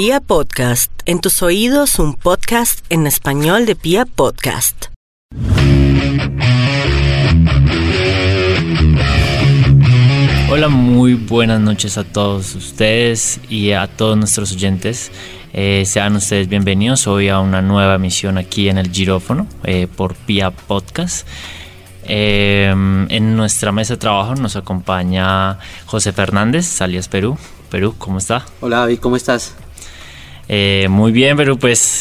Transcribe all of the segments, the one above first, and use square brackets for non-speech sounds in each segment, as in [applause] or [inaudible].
Pia Podcast, en tus oídos un podcast en español de Pia Podcast. Hola, muy buenas noches a todos ustedes y a todos nuestros oyentes. Eh, sean ustedes bienvenidos hoy a una nueva emisión aquí en el Girófono eh, por Pia Podcast. Eh, en nuestra mesa de trabajo nos acompaña José Fernández, alias Perú. Perú, ¿cómo está? Hola David, ¿cómo estás? Muy bien, Perú, pues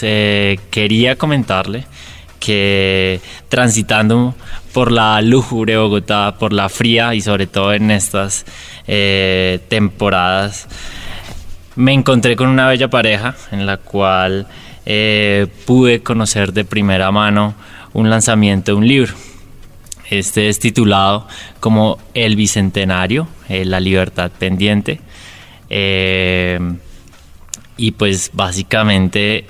quería comentarle que transitando por la lúgubre Bogotá, por la fría y sobre todo en estas eh, temporadas, me encontré con una bella pareja en la cual eh, pude conocer de primera mano un lanzamiento de un libro. Este es titulado como El Bicentenario, eh, La Libertad Pendiente. Y pues básicamente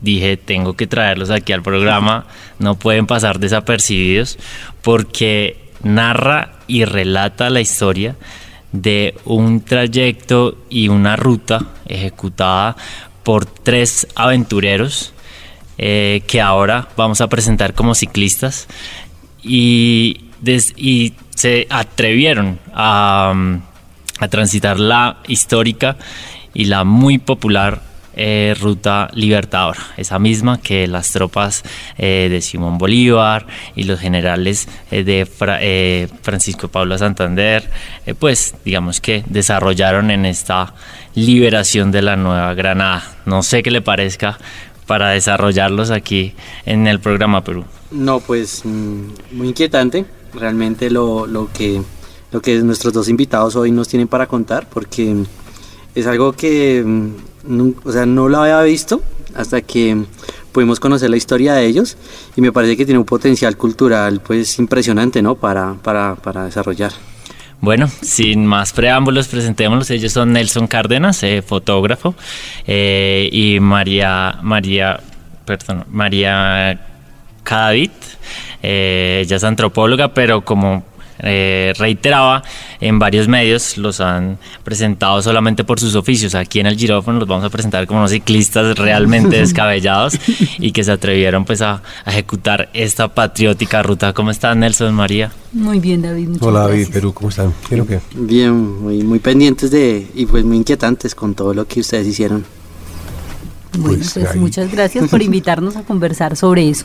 dije, tengo que traerlos aquí al programa, no pueden pasar desapercibidos, porque narra y relata la historia de un trayecto y una ruta ejecutada por tres aventureros eh, que ahora vamos a presentar como ciclistas y, y se atrevieron a, a transitar la histórica y la muy popular eh, ruta libertadora, esa misma que las tropas eh, de Simón Bolívar y los generales eh, de Francisco Pablo Santander, pues digamos que desarrollaron en esta liberación de la Nueva Granada. No sé qué le parezca para desarrollarlos aquí en el programa Perú. No, pues mm, muy inquietante realmente lo, lo, que, lo que nuestros dos invitados hoy nos tienen para contar, porque es algo que mm, no, o sea, no lo había visto hasta que pudimos conocer la historia de ellos y me parece que tiene un potencial cultural pues impresionante, ¿no? Para, para, para desarrollar. Bueno, sin más preámbulos, presentémoslos. Ellos son Nelson Cárdenas, eh, fotógrafo, eh, y María, María, perdón, María Cadavid. Eh, ella es antropóloga, pero como eh, reiteraba, en varios medios los han presentado solamente por sus oficios. Aquí en el Girófono los vamos a presentar como unos ciclistas realmente [laughs] descabellados y que se atrevieron pues a, ejecutar esta patriótica ruta. ¿Cómo están Nelson, María? Muy bien, David. Hola, David, Perú, ¿cómo están? qué? Bien, muy, muy pendientes de y pues muy inquietantes con todo lo que ustedes hicieron. Bueno, pues, pues muchas gracias por [laughs] invitarnos a conversar sobre eso.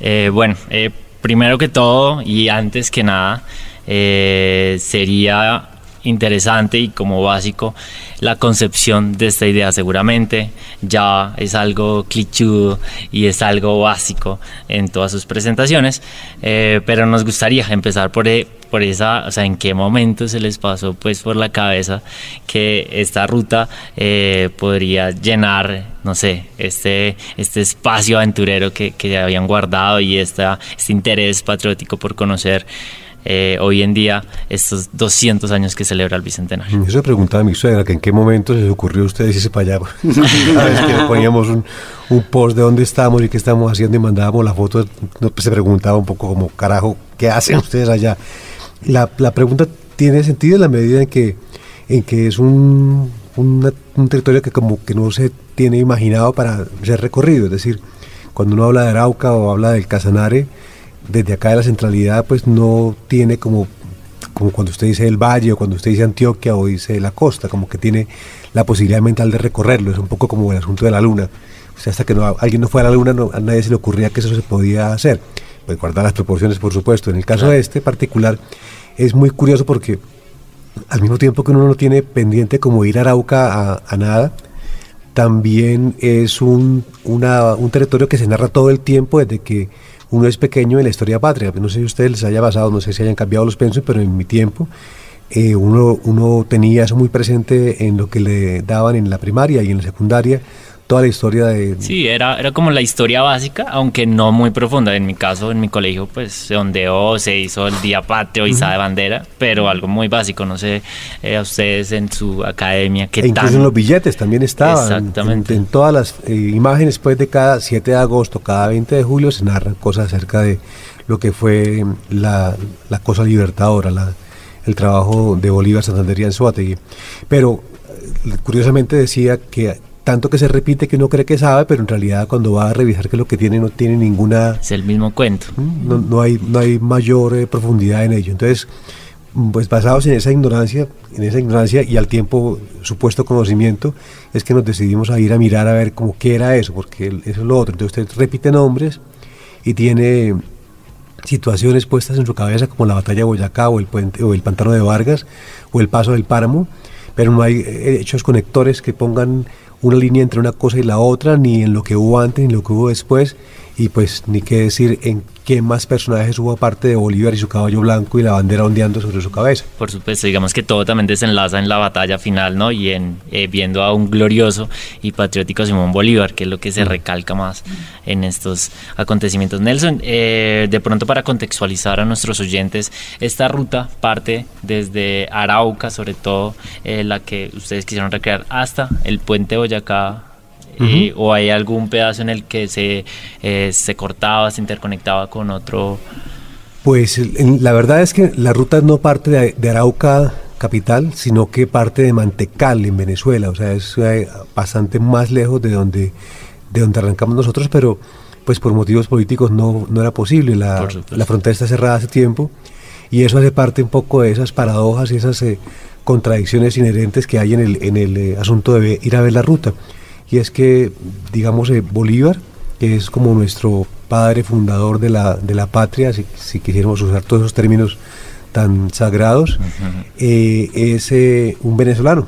Eh, bueno, eh, primero que todo y antes que nada, eh, sería interesante y como básico la concepción de esta idea seguramente. Ya es algo clichudo y es algo básico en todas sus presentaciones eh, pero nos gustaría empezar por, e, por esa o sea en qué momento se les pasó pues por la cabeza que esta ruta eh, podría llenar no sé este este espacio aventurero que, que habían guardado y esta, este interés patriótico por conocer eh, hoy en día estos 200 años que celebra el Bicentenario. Eso me preguntaba mi suegra, que en qué momento se les ocurrió a ustedes irse para allá. [laughs] A vez que poníamos un, un, post de dónde estamos y qué estamos haciendo y mandábamos la foto, pues, se preguntaba un poco como, carajo, ¿qué hacen ustedes allá? La, la pregunta tiene sentido en la medida en que, en que es un, un territorio que como que no se tiene imaginado para ser recorrido, es decir, cuando uno habla de Arauca o habla del Casanare, desde acá de la centralidad pues no tiene como, como cuando usted dice el valle o cuando usted dice Antioquia o dice la costa, como que tiene la posibilidad mental de recorrerlo, es un poco como el asunto de la luna. O sea, hasta que no, alguien no fue a la luna a nadie se le ocurría que eso se podía hacer. Pues guardar las proporciones, por supuesto. En el caso de este particular es muy curioso porque al mismo tiempo que uno no tiene pendiente como ir a Arauca a, a nada, también es un, una, un territorio que se narra todo el tiempo desde que uno es pequeño en la historia patria. No sé si ustedes les haya pasado, no sé si hayan cambiado los pensos, pero en mi tiempo eh, uno, uno tenía eso muy presente en lo que le daban en la primaria y en la secundaria toda la historia de... Sí, era, era como la historia básica, aunque no muy profunda. En mi caso, en mi colegio, pues se ondeó, se hizo el Día Patrio, y de bandera, pero algo muy básico. No sé, eh, a ustedes en su academia, ¿qué e incluso en los billetes también estaba. Exactamente. En, todas las eh, imágenes, pues de cada 7 de agosto, cada 20 de julio, se narran cosas acerca de lo que fue la, la cosa libertadora, la, el trabajo de Bolívar Santander y Anzuategui. Pero eh, curiosamente decía que tanto que se repite que uno cree que sabe, pero en realidad cuando va a revisar que lo que tiene no tiene ninguna... Es el mismo cuento. No, no hay, no hay mayor eh, profundidad en ello. Entonces, pues basados en esa ignorancia, en esa ignorancia y al tiempo supuesto conocimiento, es que nos decidimos a ir a mirar a ver cómo qué era eso, porque eso es lo otro. Entonces usted repite nombres y tiene situaciones puestas en su cabeza como la batalla de Boyacá o el puente o el pantano de Vargas o el paso del páramo, pero no hay eh, hechos conectores que pongan una línea entre una cosa y la otra, ni en lo que hubo antes ni lo que hubo después, y pues ni qué decir en qué más personajes hubo aparte de Bolívar y su caballo blanco y la bandera ondeando sobre su cabeza. Por supuesto, digamos que todo también desenlaza en la batalla final, ¿no? Y en eh, viendo a un glorioso y patriótico Simón Bolívar, que es lo que se recalca más en estos acontecimientos. Nelson, eh, de pronto para contextualizar a nuestros oyentes, esta ruta parte desde Arauca, sobre todo eh, la que ustedes quisieron recrear, hasta el puente Boyacá o hay algún pedazo en el que se, eh, se cortaba, se interconectaba con otro. Pues la verdad es que la ruta no parte de, Arauca capital, sino que parte de Mantecal en Venezuela, o sea, es eh, bastante más lejos de donde, de donde arrancamos nosotros, pero pues por motivos políticos no, no era posible, la, la, frontera está cerrada hace tiempo y eso hace parte un poco de esas paradojas y esas eh, contradicciones inherentes que hay en el, en el asunto de ir a ver la ruta y es que, digamos, eh, Bolívar, que es como nuestro padre fundador de la, de la patria, si, si quisiéramos usar todos esos términos tan sagrados, eh, es eh, un venezolano.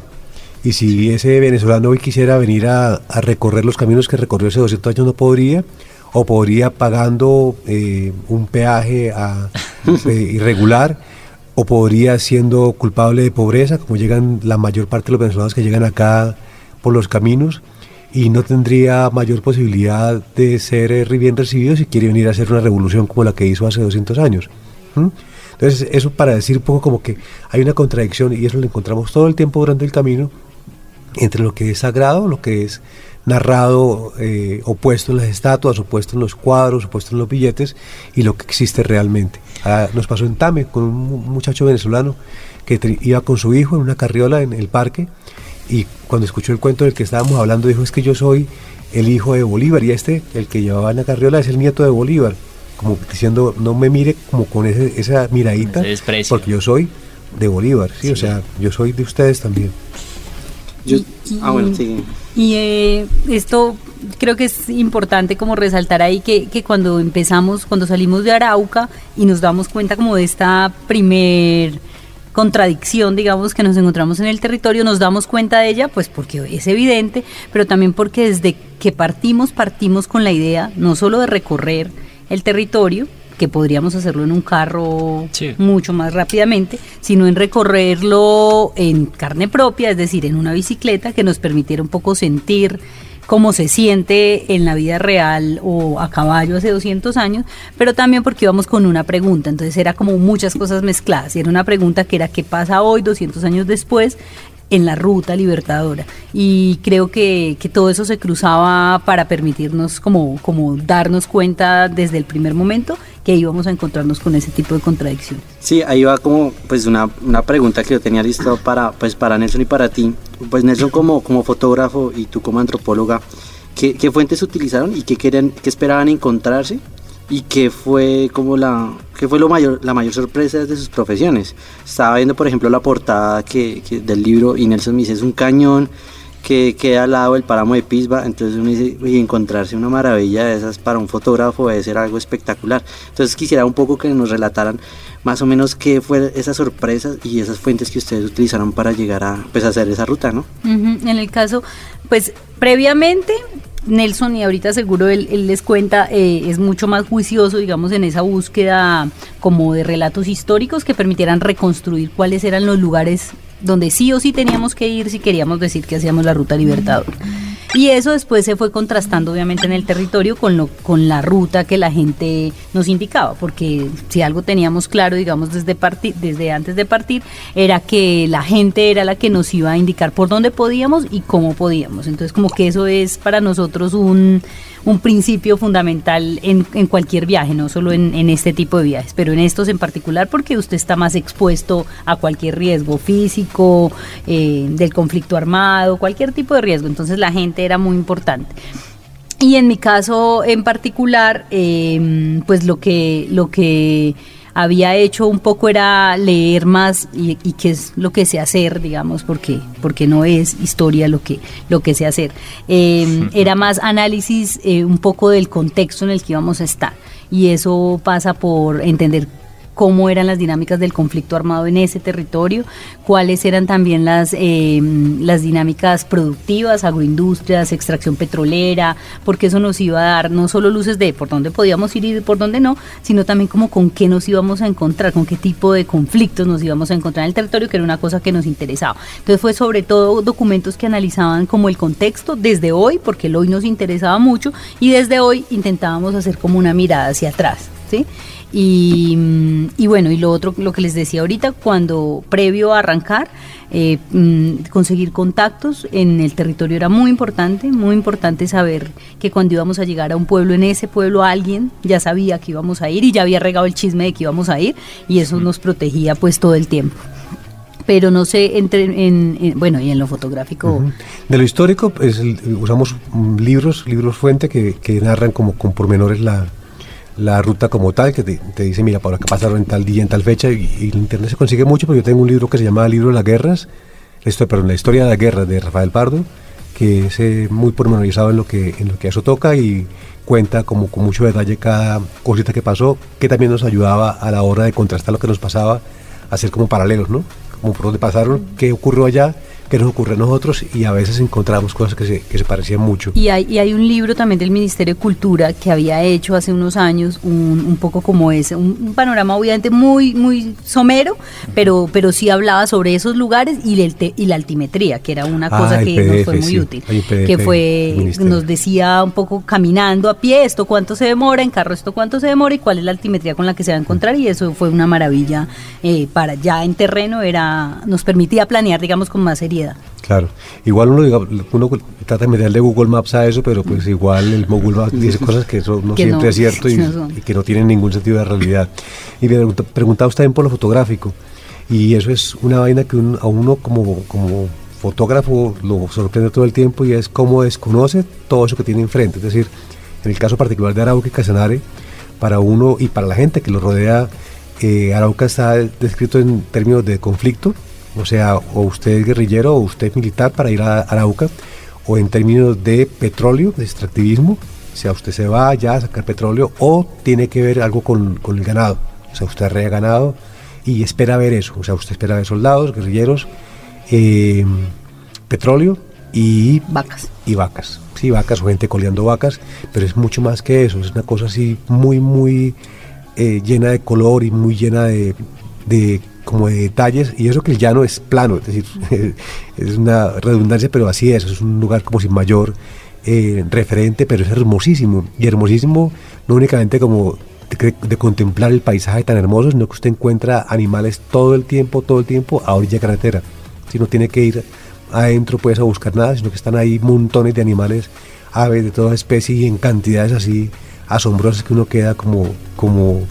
Y si ese venezolano hoy quisiera venir a, a, recorrer los caminos que recorrió hace 200 años, no podría, o podría pagando un peaje a, [laughs] irregular, o podría siendo culpable de pobreza, como llegan la mayor parte de los venezolanos que llegan acá por los caminos, y no tendría mayor posibilidad de ser eh, bien recibido si quiere venir a hacer una revolución como la que hizo hace 200 años. Entonces, eso para decir un poco como que hay una contradicción y eso lo encontramos todo el tiempo durante el camino entre lo que es sagrado, lo que es narrado, eh, opuesto en las estatuas, opuesto en los cuadros, opuesto en los billetes y lo que existe realmente. Ah, nos pasó en Tame con un muchacho venezolano que iba con su hijo en una carriola en el parque y cuando escuchó el cuento del que estábamos hablando dijo es que yo soy el hijo de Bolívar y este, el que llevaba en la carriola, es el nieto de Bolívar, como diciendo no me mire como con esa miradita, porque yo soy de Bolívar, ¿sí? o sea, yo soy de ustedes también. y, ah, bueno, sí. Y eh, esto creo que es importante como resaltar ahí que, que, cuando empezamos, cuando salimos de Arauca y nos damos cuenta como de esta primer contradicción, digamos, que nos encontramos en el territorio, nos damos cuenta de ella, pues porque es evidente, pero también porque desde que partimos, partimos con la idea no solo de recorrer el territorio, que podríamos hacerlo en un carro mucho más rápidamente, sino en recorrerlo en carne propia, es decir, en una bicicleta que nos permitiera un poco sentir cómo se siente en la vida real o a caballo hace 200 años, pero también porque íbamos con una pregunta, entonces era como muchas cosas mezcladas, y era una pregunta que era qué pasa hoy, 200 años después, en la ruta libertadora. Y creo que, que, todo eso se cruzaba para permitirnos como, como darnos cuenta desde el primer momento que íbamos a encontrarnos con ese tipo de contradicciones. Sí, ahí va como pues una, una pregunta que yo tenía listo para, pues para Nelson y para ti. Pues Nelson como, como fotógrafo y tú como antropóloga, ¿qué, qué fuentes utilizaron y qué, querían, qué esperaban encontrarse y qué fue como la qué fue lo mayor la mayor sorpresa de sus profesiones. Estaba viendo por ejemplo la portada que, del libro y Nelson me dice es un cañón que queda al lado del páramo de Pisba entonces uno dice y encontrarse una maravilla de esas para un fotógrafo debe ser algo espectacular entonces quisiera un poco que nos relataran más o menos qué fue esas sorpresas y esas fuentes que ustedes utilizaron para llegar a pues hacer esa ruta no en el caso pues previamente Nelson, y ahorita seguro él, les cuenta, eh, es mucho más juicioso, digamos, en esa búsqueda como de relatos históricos que permitieran reconstruir cuáles eran los lugares donde sí o sí teníamos que ir si queríamos decir que hacíamos la ruta Libertador. Y eso después se fue contrastando obviamente en el territorio con, lo, con la ruta que la gente nos indicaba, porque si algo teníamos claro, digamos, desde, partir, desde antes de partir, era que la gente era la que nos iba a indicar por dónde podíamos y cómo podíamos. Entonces como que eso es para nosotros un, un principio fundamental en, cualquier viaje, no solo en, este tipo de viajes, pero en estos en particular porque usted está más expuesto a cualquier riesgo físico, eh, del conflicto armado, cualquier tipo de riesgo. Entonces la gente era muy importante. Y en mi caso en particular, em, pues lo que, lo que había hecho un poco era leer más y, qué es lo que sé hacer, digamos, porque, porque no es historia lo que, lo que sé hacer. Em, [laughs] era más análisis eh, un poco del contexto en el que íbamos a estar. Y eso pasa por entender cómo eran las dinámicas del conflicto armado en ese territorio, cuáles eran también las, em, las dinámicas productivas, agroindustrias, extracción petrolera, porque eso nos iba a dar no solo luces de por dónde podíamos ir y por dónde no, sino también como con qué nos íbamos a encontrar, con qué tipo de conflictos nos íbamos a encontrar en el territorio, que era una cosa que nos interesaba. Entonces fue sobre todo documentos que analizaban como el contexto desde hoy, porque el hoy nos interesaba mucho, y desde hoy intentábamos hacer como una mirada hacia atrás. ¿sí? Y, bueno, y lo otro, lo que les decía ahorita, cuando previo a arrancar, eh, mm, conseguir contactos en el territorio era muy importante, muy importante saber que cuando íbamos a llegar a un pueblo, en ese pueblo alguien ya sabía que íbamos a ir y ya había regado el chisme de que íbamos a ir y eso nos protegía pues todo el tiempo pero no sé, entre, en, bueno, y en lo fotográfico. De lo histórico, pues, usamos libros, libros fuente que, que narran como con pormenores la, la ruta como tal, que te, dice, mira, por acá pasaron en tal día, en tal fecha, y, y, en internet se consigue mucho, porque yo tengo un libro que se llama Libro de las Guerras, esto, perdón, la historia de la guerra de Rafael Pardo, que es eh, muy pormenorizado en lo que en lo que eso toca y cuenta como con mucho detalle cada cosita que pasó, que también nos ayudaba a la hora de contrastar lo que nos pasaba, a hacer como paralelos, ¿no? Como por dónde pasaron, qué ocurrió allá que nos ocurre a nosotros y a veces encontramos cosas que se, que se parecían mucho. Y hay, y hay un libro también del Ministerio de Cultura que había hecho hace unos años un, un poco como ese, un, panorama obviamente muy, muy somero, pero, pero sí hablaba sobre esos lugares y, el y la altimetría, que era una cosa ah, que nos fue muy útil, que fue, nos decía un poco caminando a pie, esto cuánto se demora, en carro esto cuánto se demora y cuál es la altimetría con la que se va a encontrar y eso fue una maravilla eh, para ya en terreno, era nos permitía planear digamos con más seriedad Claro, igual uno, uno trata de meterle Google Maps a eso, pero pues igual el Google Maps dice [laughs] cosas que eso no siempre es cierto [laughs] y, que no tienen ningún sentido de realidad. Y me preguntaba usted también por lo fotográfico, y eso es una vaina que a uno como, como fotógrafo lo sorprende todo el tiempo y es cómo desconoce todo eso que tiene enfrente. Es decir, en el caso particular de Arauca y Casanare, para uno y para la gente que lo rodea, eh, Arauca está descrito en términos de conflicto, o sea, o usted es guerrillero o usted es militar para ir a Arauca, o en términos de petróleo, de extractivismo, o sea, usted se va allá a sacar petróleo, o tiene que ver algo con, el ganado, o sea, usted arrea ganado y espera ver eso, o sea, usted espera ver soldados, guerrilleros, eh, petróleo y vacas. Y vacas, sí, vacas o gente coleando vacas, pero es mucho más que eso, es una cosa así muy, muy eh, llena de color y muy llena de, de como de detalles, y eso que el llano es plano, es decir, [laughs] es una redundancia, pero así es, es un lugar como sin mayor eh, referente, pero es hermosísimo, y hermosísimo no únicamente como de, contemplar el paisaje tan hermoso, sino que usted encuentra animales todo el tiempo, todo el tiempo a orilla de carretera, si no tiene que ir adentro pues a buscar nada, sino que están ahí montones de animales, aves de toda especie y en cantidades así asombrosas que uno queda como, como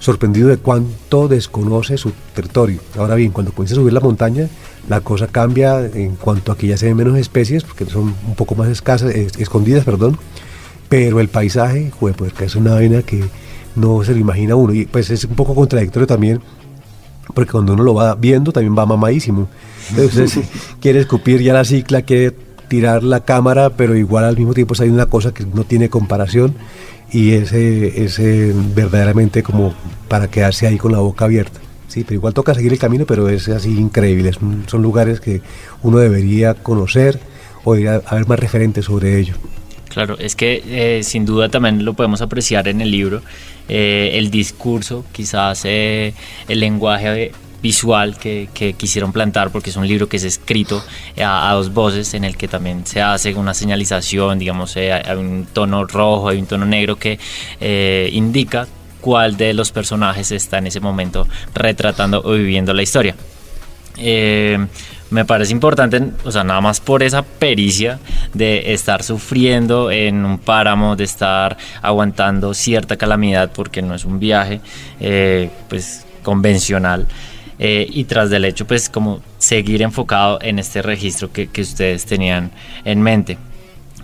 sorprendido de cuánto desconoce su territorio. Ahora bien, cuando comienza a subir la montaña, la cosa cambia en cuanto a que ya se ven menos especies, porque son un poco más escasas, escondidas, perdón, pero el paisaje, joder, pues es una vaina que no se lo imagina uno, y pues es un poco contradictorio también, porque cuando uno lo va viendo también va mamadísimo. Entonces [laughs] quiere escupir ya la cicla, quiere tirar la cámara, pero igual al mismo tiempo hay una cosa que no tiene comparación y ese, ese verdaderamente como para quedarse ahí con la boca abierta. Sí, pero igual toca seguir el camino, pero es así increíble. son lugares que uno debería conocer o a, haber más referentes sobre ello. Claro, es que eh, sin duda también lo podemos apreciar en el libro, eh, el discurso, quizás eh, el lenguaje visual que, quisieron plantar, porque es un libro que es escrito a, dos voces, en el que también se hace una señalización, digamos, eh, hay un tono rojo, hay un tono negro que eh, indica cuál de los personajes está en ese momento retratando o viviendo la historia. Eh, me parece importante, o sea, nada más por esa pericia de estar sufriendo en un páramo, de estar aguantando cierta calamidad, porque no es un viaje, pues convencional. Eh, y tras del hecho, pues como seguir enfocado en este registro que, que ustedes tenían en mente.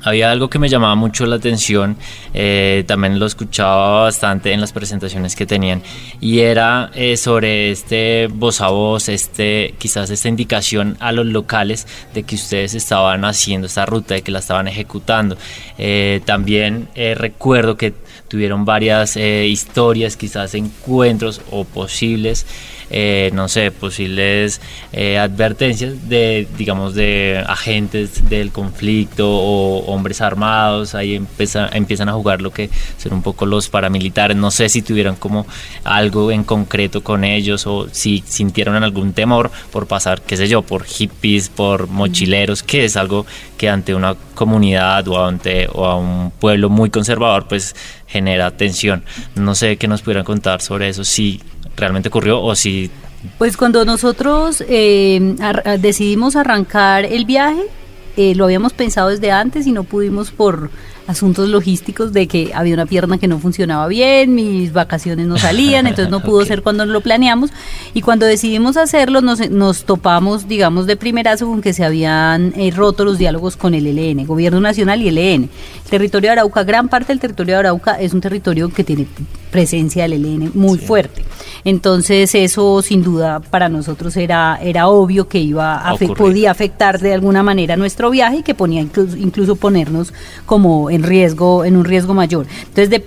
había algo que me llamaba mucho la atención, eh, también lo escuchaba bastante en las presentaciones que tenían, y era eh, sobre este voz a voz, este, quizás esta indicación a los locales de que ustedes estaban haciendo esta ruta, de que la estaban ejecutando. Eh, también recuerdo que tuvieron varias historias, quizás encuentros o posibles eh, no sé, posibles eh, advertencias de, digamos, de agentes del conflicto o hombres armados, ahí empieza, empiezan a jugar lo que son un poco los paramilitares, no sé si tuvieron como algo en concreto con ellos o si sintieron algún temor por pasar, qué sé yo, por hippies, por mochileros, que es algo que ante una comunidad o ante o a un pueblo muy conservador pues genera tensión. No sé qué nos pudieran contar sobre eso, si realmente ocurrió o si... Pues cuando nosotros eh, decidimos arrancar el viaje, eh, lo habíamos pensado desde antes y no pudimos por asuntos logísticos de que había una pierna que no funcionaba bien, mis vacaciones no salían, entonces no [laughs] pudo ser cuando lo planeamos. Y cuando decidimos hacerlo, nos, nos topamos, digamos, de primerazo con que se habían eh, roto los diálogos con el ELN, Gobierno Nacional y el ELN. El territorio de Arauca, gran parte del territorio de Arauca es un territorio que tiene presencia del ELN muy fuerte. Entonces eso sin duda para nosotros era, era obvio que iba a podía afectar de alguna manera nuestro viaje y que ponía incluso, incluso ponernos como en riesgo, en un riesgo mayor. Entonces, de,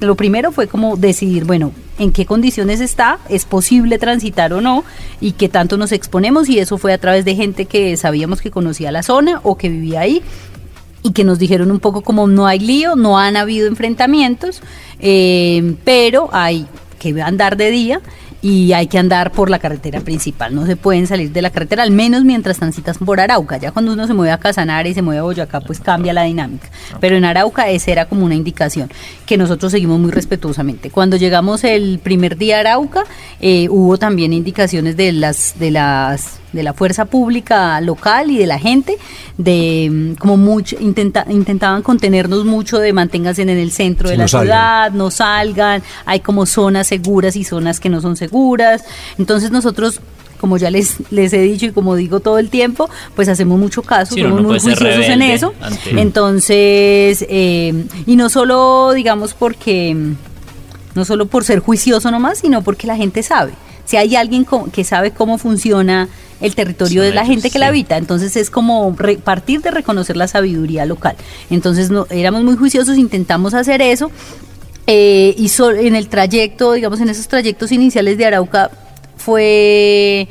lo primero fue como decidir, bueno, en qué condiciones está, es posible transitar o no, y qué tanto nos exponemos, y eso fue a través de gente que sabíamos que conocía la zona o que vivía ahí, y que nos dijeron un poco como no hay lío, no han habido enfrentamientos, eh, pero hay que andar de día y hay que andar por la carretera principal. No se pueden salir de la carretera, al menos mientras transitas por Arauca. Ya cuando uno se mueve a Casanare y se mueve a Boyacá, pues cambia la dinámica. Pero en Arauca esa era como una indicación que nosotros seguimos muy respetuosamente. Cuando llegamos el primer día a Arauca, eh, hubo también indicaciones de las de las de la fuerza pública local y de la gente, de mm, como mucho, intenta, intentaban contenernos mucho de manténganse en el centro de la ciudad, no salgan, hay como zonas seguras y zonas que no son seguras. Entonces nosotros como ya les, les he dicho y como digo todo el tiempo, pues hacemos mucho caso, somos muy juiciosos en eso. Entonces, eh, y no solo, digamos, porque, no solo por ser juicioso nomás, sino porque la gente sabe. Si hay alguien que sabe cómo funciona el territorio de la gente que la habita. Entonces es como partir de reconocer la sabiduría local. Entonces no, éramos muy juiciosos, intentamos hacer eso. Eh, y en el trayecto, digamos, en esos trayectos iniciales de Arauca fue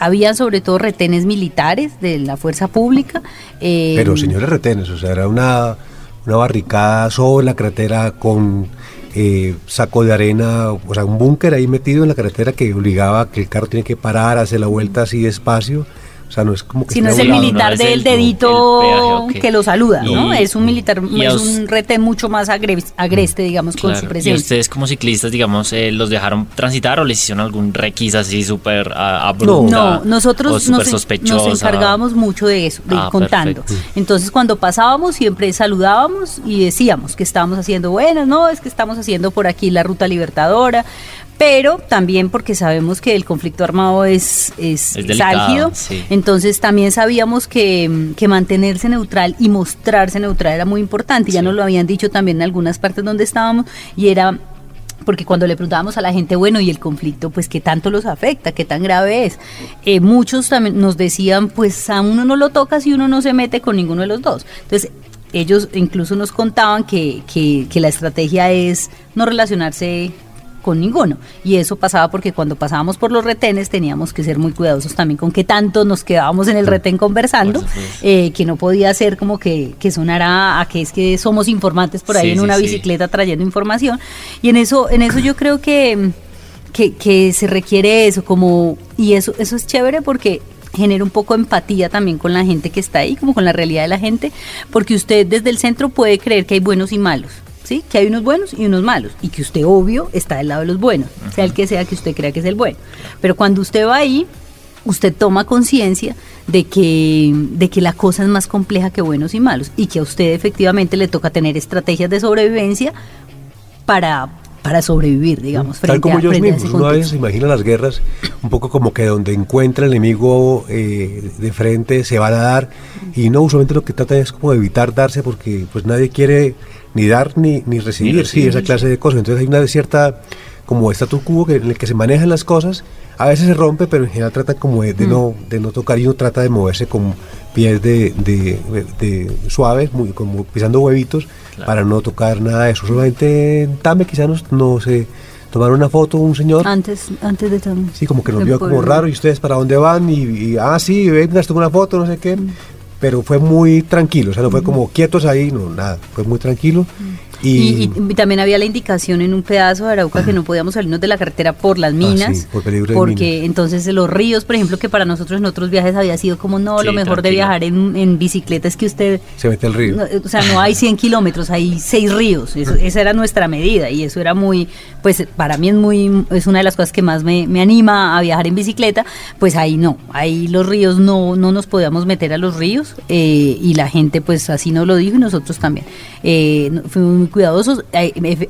habían sobre todo retenes militares de la fuerza pública. Eh, Pero señores retenes, o sea, era una, una barricada sobre la carretera con eh, saco de arena, o sea, un búnker ahí metido en la carretera que obligaba a que el carro tiene que parar, hacer la vuelta así despacio sea, no es como que... Si no es el militar del dedito que lo saluda, ¿no? Es un militar, es un retén mucho más agreste, digamos, con su presencia. ¿Y ustedes como ciclistas, digamos, eh, los dejaron transitar o les hicieron algún requisa así súper abrupta? No, nosotros nos, nos, encargábamos mucho de eso, de ir ah, contando. Entonces, cuando pasábamos, siempre saludábamos y decíamos que estábamos haciendo, bueno, no, es que estamos haciendo por aquí la ruta libertadora, pero también porque sabemos que el conflicto armado es, es, álgido, entonces también sabíamos que, que, mantenerse neutral y mostrarse neutral era muy importante, ya nos lo habían dicho también en algunas partes donde estábamos, y era porque cuando le preguntábamos a la gente, bueno, ¿y el conflicto, pues qué tanto los afecta, qué tan grave es? Eh, muchos también nos decían, pues a uno no lo toca si uno no se mete con ninguno de los dos. Entonces, ellos incluso nos contaban que, que, que la estrategia es no relacionarse con ninguno. Y eso pasaba porque cuando pasábamos por los retenes teníamos que ser muy cuidadosos también con qué tanto nos quedábamos en el retén conversando, eh, que no podía ser como que, que, sonara a que es que somos informantes por ahí en una bicicleta trayendo información. Y en eso, en eso yo creo que, que, que se requiere eso, como, y eso, eso es chévere porque genera un poco de empatía también con la gente que está ahí, como con la realidad de la gente, porque usted desde el centro puede creer que hay buenos y malos. ¿Sí? Que hay unos buenos y unos malos y que usted obvio está del lado de los buenos, sea el que sea que usted crea que es el bueno. Pero cuando usted va ahí, usted toma conciencia de que, de que la cosa es más compleja que buenos y malos y que a usted efectivamente le toca tener estrategias de sobrevivencia para para sobrevivir, digamos. Tal como ellos mismos, uno a veces se imagina las guerras un poco como que donde encuentra el enemigo eh, de frente se van a dar y no, usualmente lo que trata es como evitar darse porque pues nadie quiere ni dar ni, ni recibir, sí, esa clase de cosas. Entonces hay una cierta como status quo que, en el que se manejan las cosas, a veces se rompe, pero en general trata como de, mm. no, de no tocar y uno trata de moverse con pies de, de, suaves, muy, como pisando huevitos, para no tocar nada de eso. Solamente en Tame quizás no, no se tomaron una foto un señor. Antes, antes de Tame. Sí, como que nos vio como raro y ustedes para dónde van y, ah, sí, venga, tengo una foto, no sé qué. Mm. Pero fue muy tranquilo, o sea, no fue como quietos ahí, no, nada, fue muy tranquilo. Y, también había la indicación en un pedazo de Arauca que no podíamos salirnos de la carretera por las ah, minas, porque entonces los ríos, por ejemplo, que para nosotros en otros viajes había sido como, no, lo mejor de viajar en, bicicleta es que usted... Se mete el río. o sea, no hay [laughs] 100 kilómetros, hay 6 ríos, esa era nuestra medida y eso era muy, pues para mí es muy, es una de las cosas que más me, anima a viajar en bicicleta, pues ahí no, ahí los ríos no, no nos podíamos meter a los ríos eh, y la gente pues así nos lo dijo y nosotros también. Eh, fuimos muy cuidadosos.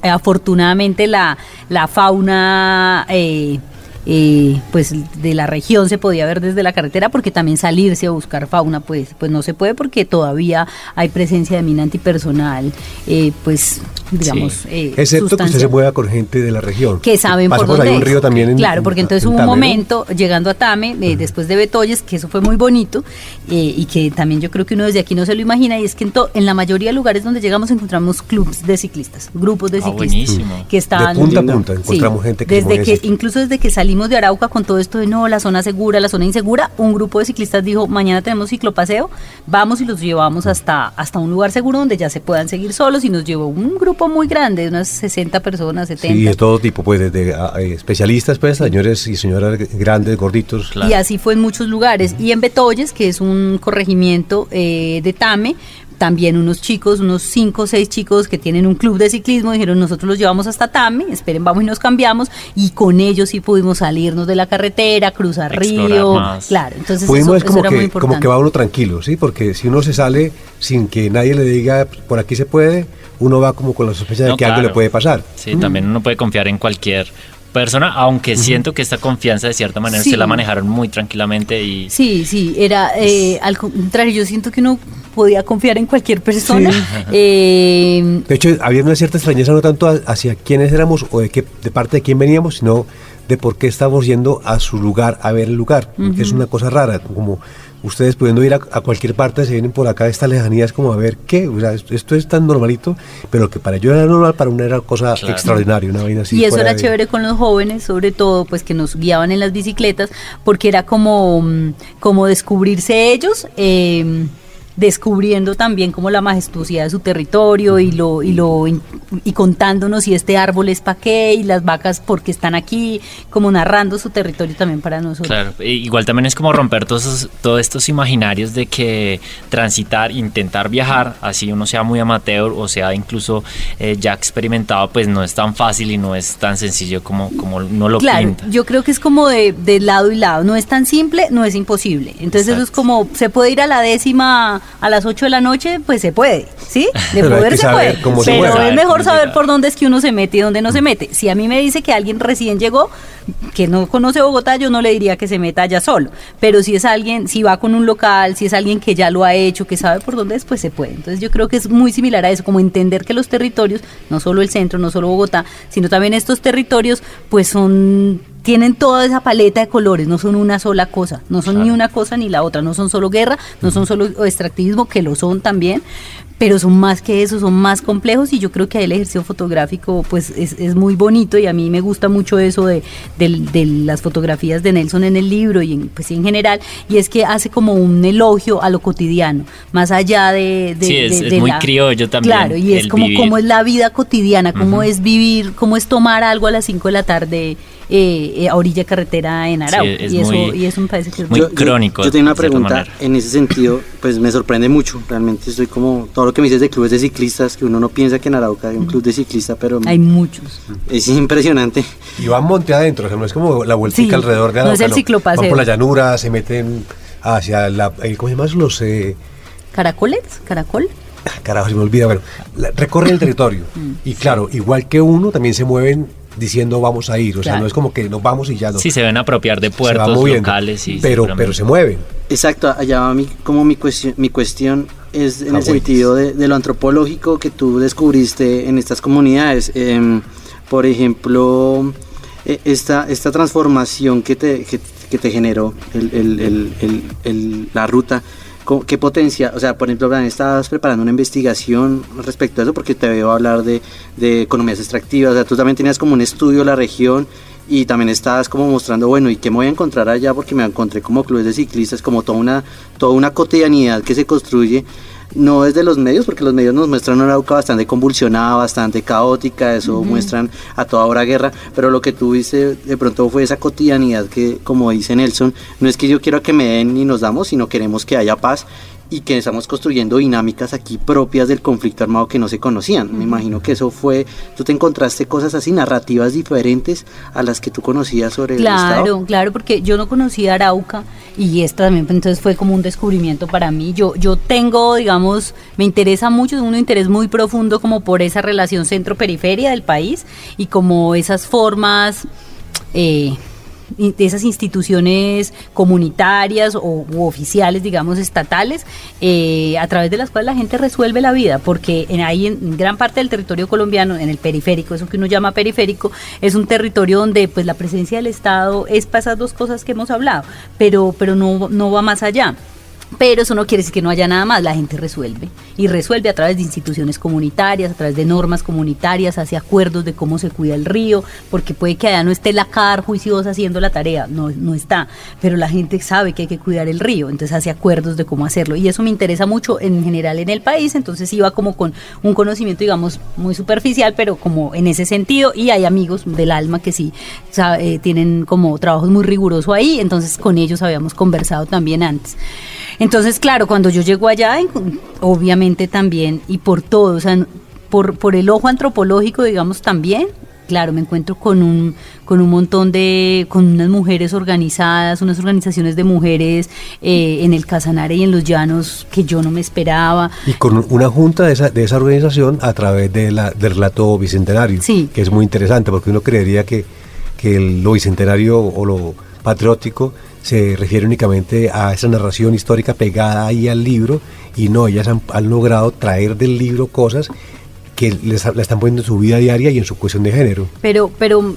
Afortunadamente la, la fauna eh, eh, pues de la región se podía ver desde la carretera porque también salirse a buscar fauna pues pues no se puede porque todavía hay presencia de mina antipersonal eh, pues digamos eh, excepto que usted se mueva con gente de la región que saben por dónde un río también claro porque entonces hubo un momento llegando a Tame después de Betoyes que eso fue muy bonito y que también yo creo que uno desde aquí no se lo imagina y es que en, en la mayoría de lugares donde llegamos encontramos clubs de ciclistas grupos de ah, ciclistas que estaban de punta a punta encontramos gente que desde que incluso desde que salimos de Arauca con todo esto de no, la zona segura, la zona insegura, un grupo de ciclistas dijo, mañana tenemos ciclopaseo, vamos y los llevamos hasta, hasta un lugar seguro donde ya se puedan seguir solos y nos llevó un grupo muy grande, de unas 60 personas, 70. Sí, de todo tipo, pues, desde ah, eh, especialistas, pues, señores y señoras grandes, gorditos. Y así fue en muchos lugares. Y en Betoyes, que es un corregimiento eh, de Tame, también unos chicos, unos cinco o seis chicos que tienen un club de ciclismo, dijeron nosotros los llevamos hasta Tame, esperen, vamos y nos cambiamos, y con ellos sí pudimos salirnos de la carretera, cruzar río, claro, entonces eso, como, que, como que va uno tranquilo, ¿sí? Porque si uno se sale sin que nadie le diga por aquí se puede, uno va como con la sospecha de que algo le puede pasar. Sí, también uno puede confiar en cualquier persona, aunque siento que esta confianza de cierta manera se la manejaron muy tranquilamente y... Sí, sí, era eh, al contrario, yo siento que uno podía confiar en cualquier persona. [laughs] Eh, de hecho, había una cierta extrañeza no tanto hacia quiénes éramos o de qué de parte de quién veníamos, sino de por qué estábamos yendo a su lugar, a ver el lugar, que es una cosa rara, como ustedes pudiendo ir a, cualquier parte, se vienen por acá estas lejanías como a ver qué, o sea, esto, es tan normalito, pero que para yo era normal, para una era cosa extraordinaria, una vaina así. Y eso era chévere con los jóvenes, sobre todo, pues que nos guiaban en las bicicletas, porque era como, mm, como descubrirse ellos. Eh, descubriendo también como la majestuosidad de su territorio y lo y lo y contándonos si este árbol es para qué y las vacas porque están aquí, como narrando su territorio también para nosotros. Claro, igual también es como romper todos todos estos imaginarios de que transitar, intentar viajar, así uno sea muy amateur o sea incluso eh, ya experimentado, pues no es tan fácil y no es tan sencillo como como no lo claro, Yo creo que es como de, de lado y lado, no es tan simple, no es imposible. Entonces eso es como se puede ir a la décima a las 8 de la noche, pues se puede, ¿sí? De [laughs] poder se puede. Pero es mejor saber por dónde es que uno se mete y dónde no se mete. Si a mí me dice que alguien recién llegó, que no conoce Bogotá, yo no le diría que se meta allá solo. Pero si es alguien, si va con un local, si es alguien que ya lo ha hecho, que sabe por dónde es, pues se puede. Entonces yo creo que es muy similar a eso, como entender que los territorios, no solo el centro, no solo Bogotá, sino también estos territorios, pues son tienen toda esa paleta de colores, no son una sola cosa, no son ni una cosa ni la otra, no son solo guerra, no son solo extractivismo, que lo son también, pero son más que eso, son más complejos y yo creo que el ejercicio fotográfico pues es, muy bonito y a mí me gusta mucho eso de, las fotografías de Nelson en el libro y en, pues en general y es que hace como un elogio a lo cotidiano, más allá de... sí, es, muy criollo también. Claro, y es como, como es la vida cotidiana, cómo es vivir, cómo es tomar algo a las 5 de la tarde eh, eh, a orilla carretera en Arau. y, eso, y eso me parece que es muy crónico. Yo, tengo una pregunta en ese sentido, [laughs] pues me sorprende mucho. Realmente estoy como todo lo que me dices de clubes de ciclistas, que uno no piensa que en Arauca hay un club de ciclistas, pero. Hay muchos. Es impresionante. Y van monte adentro, o sea, no es como la vuelta alrededor de Arauca. No es el ciclopaseo. Van por la llanura, se meten hacia la. ¿Cómo se llama? Los. Eh, ¿Caracoles? ¿Caracol? carajo, se me olvida, bueno, recorren el territorio. [laughs] Mm. y claro, igual que uno, también se mueven diciendo vamos a ir, o sea, no es como que nos vamos y ya no. Sí, se ven apropiar de puertos locales. Y pero, pero se mueven. Exacto, allá va mi, como mi cuestión, mi cuestión es en el sentido de, lo antropológico que tú descubriste en estas comunidades. Em, por ejemplo, e, esta, esta transformación que te, que, te generó el, la ruta ¿Qué potencia? O sea, por ejemplo, estabas preparando una investigación respecto a eso porque te veo hablar de, de economías extractivas, o sea, tú también tenías como un estudio de la región y también estabas como mostrando, bueno, ¿y qué me voy a encontrar allá? Porque me encontré como clubes de ciclistas, como toda una, toda una cotidianidad que se construye no desde los medios, porque los medios nos muestran una Arauca bastante convulsionada, bastante caótica, eso muestran a toda hora guerra, pero lo que tú viste de pronto fue esa cotidianidad que, como dice Nelson, no es que yo quiero que me den y nos damos, sino queremos que haya paz y que estamos construyendo dinámicas aquí propias del conflicto armado que no se conocían. Me imagino que eso fue, tú te encontraste cosas así, narrativas diferentes a las que tú conocías sobre claro, el Estado. Claro, claro, porque yo no conocía Arauca y esto también pues, entonces fue como un descubrimiento para mí. Yo, yo tengo, digamos, me interesa mucho, un interés muy profundo como por esa relación centro-periferia del país y como esas formas... Eh, de esas instituciones comunitarias o oficiales, digamos, estatales, eh, a través de las cuales la gente resuelve la vida, porque en, ahí en gran parte del territorio colombiano, en el periférico, eso que uno llama periférico, es un territorio donde pues la presencia del Estado es para esas dos cosas que hemos hablado, pero, pero no, no va más allá. Pero eso no quiere decir que no haya nada más, la gente resuelve. Y resuelve a través de instituciones comunitarias, a través de normas comunitarias, hace acuerdos de cómo se cuida el río, porque puede que allá no esté la CAR juiciosa haciendo la tarea, no, no está, pero la gente sabe que hay que cuidar el río, entonces hace acuerdos de cómo hacerlo. Y eso me interesa mucho en general en el país, entonces iba como con un conocimiento, digamos, muy superficial, pero como en ese sentido, y hay amigos del alma que sí eh, tienen como trabajos muy rigurosos ahí, entonces con ellos habíamos conversado también antes. Entonces, claro, cuando yo llego allá, obviamente también, y por todo, o sea, por, por el ojo antropológico, digamos, también, claro, me encuentro con un, con un montón de, con unas mujeres organizadas, unas organizaciones de mujeres eh, en el Casanare y en los Llanos que yo no me esperaba. Y con una junta de esa, de esa organización a través de la, del relato bicentenario, sí. que es muy interesante porque uno creería que, que lo bicentenario o lo patriótico se refiere únicamente a esa narración histórica pegada ahí al libro y no, ellas han, han logrado traer del libro cosas que les, la están poniendo en su vida diaria y en su cuestión de género. Pero, pero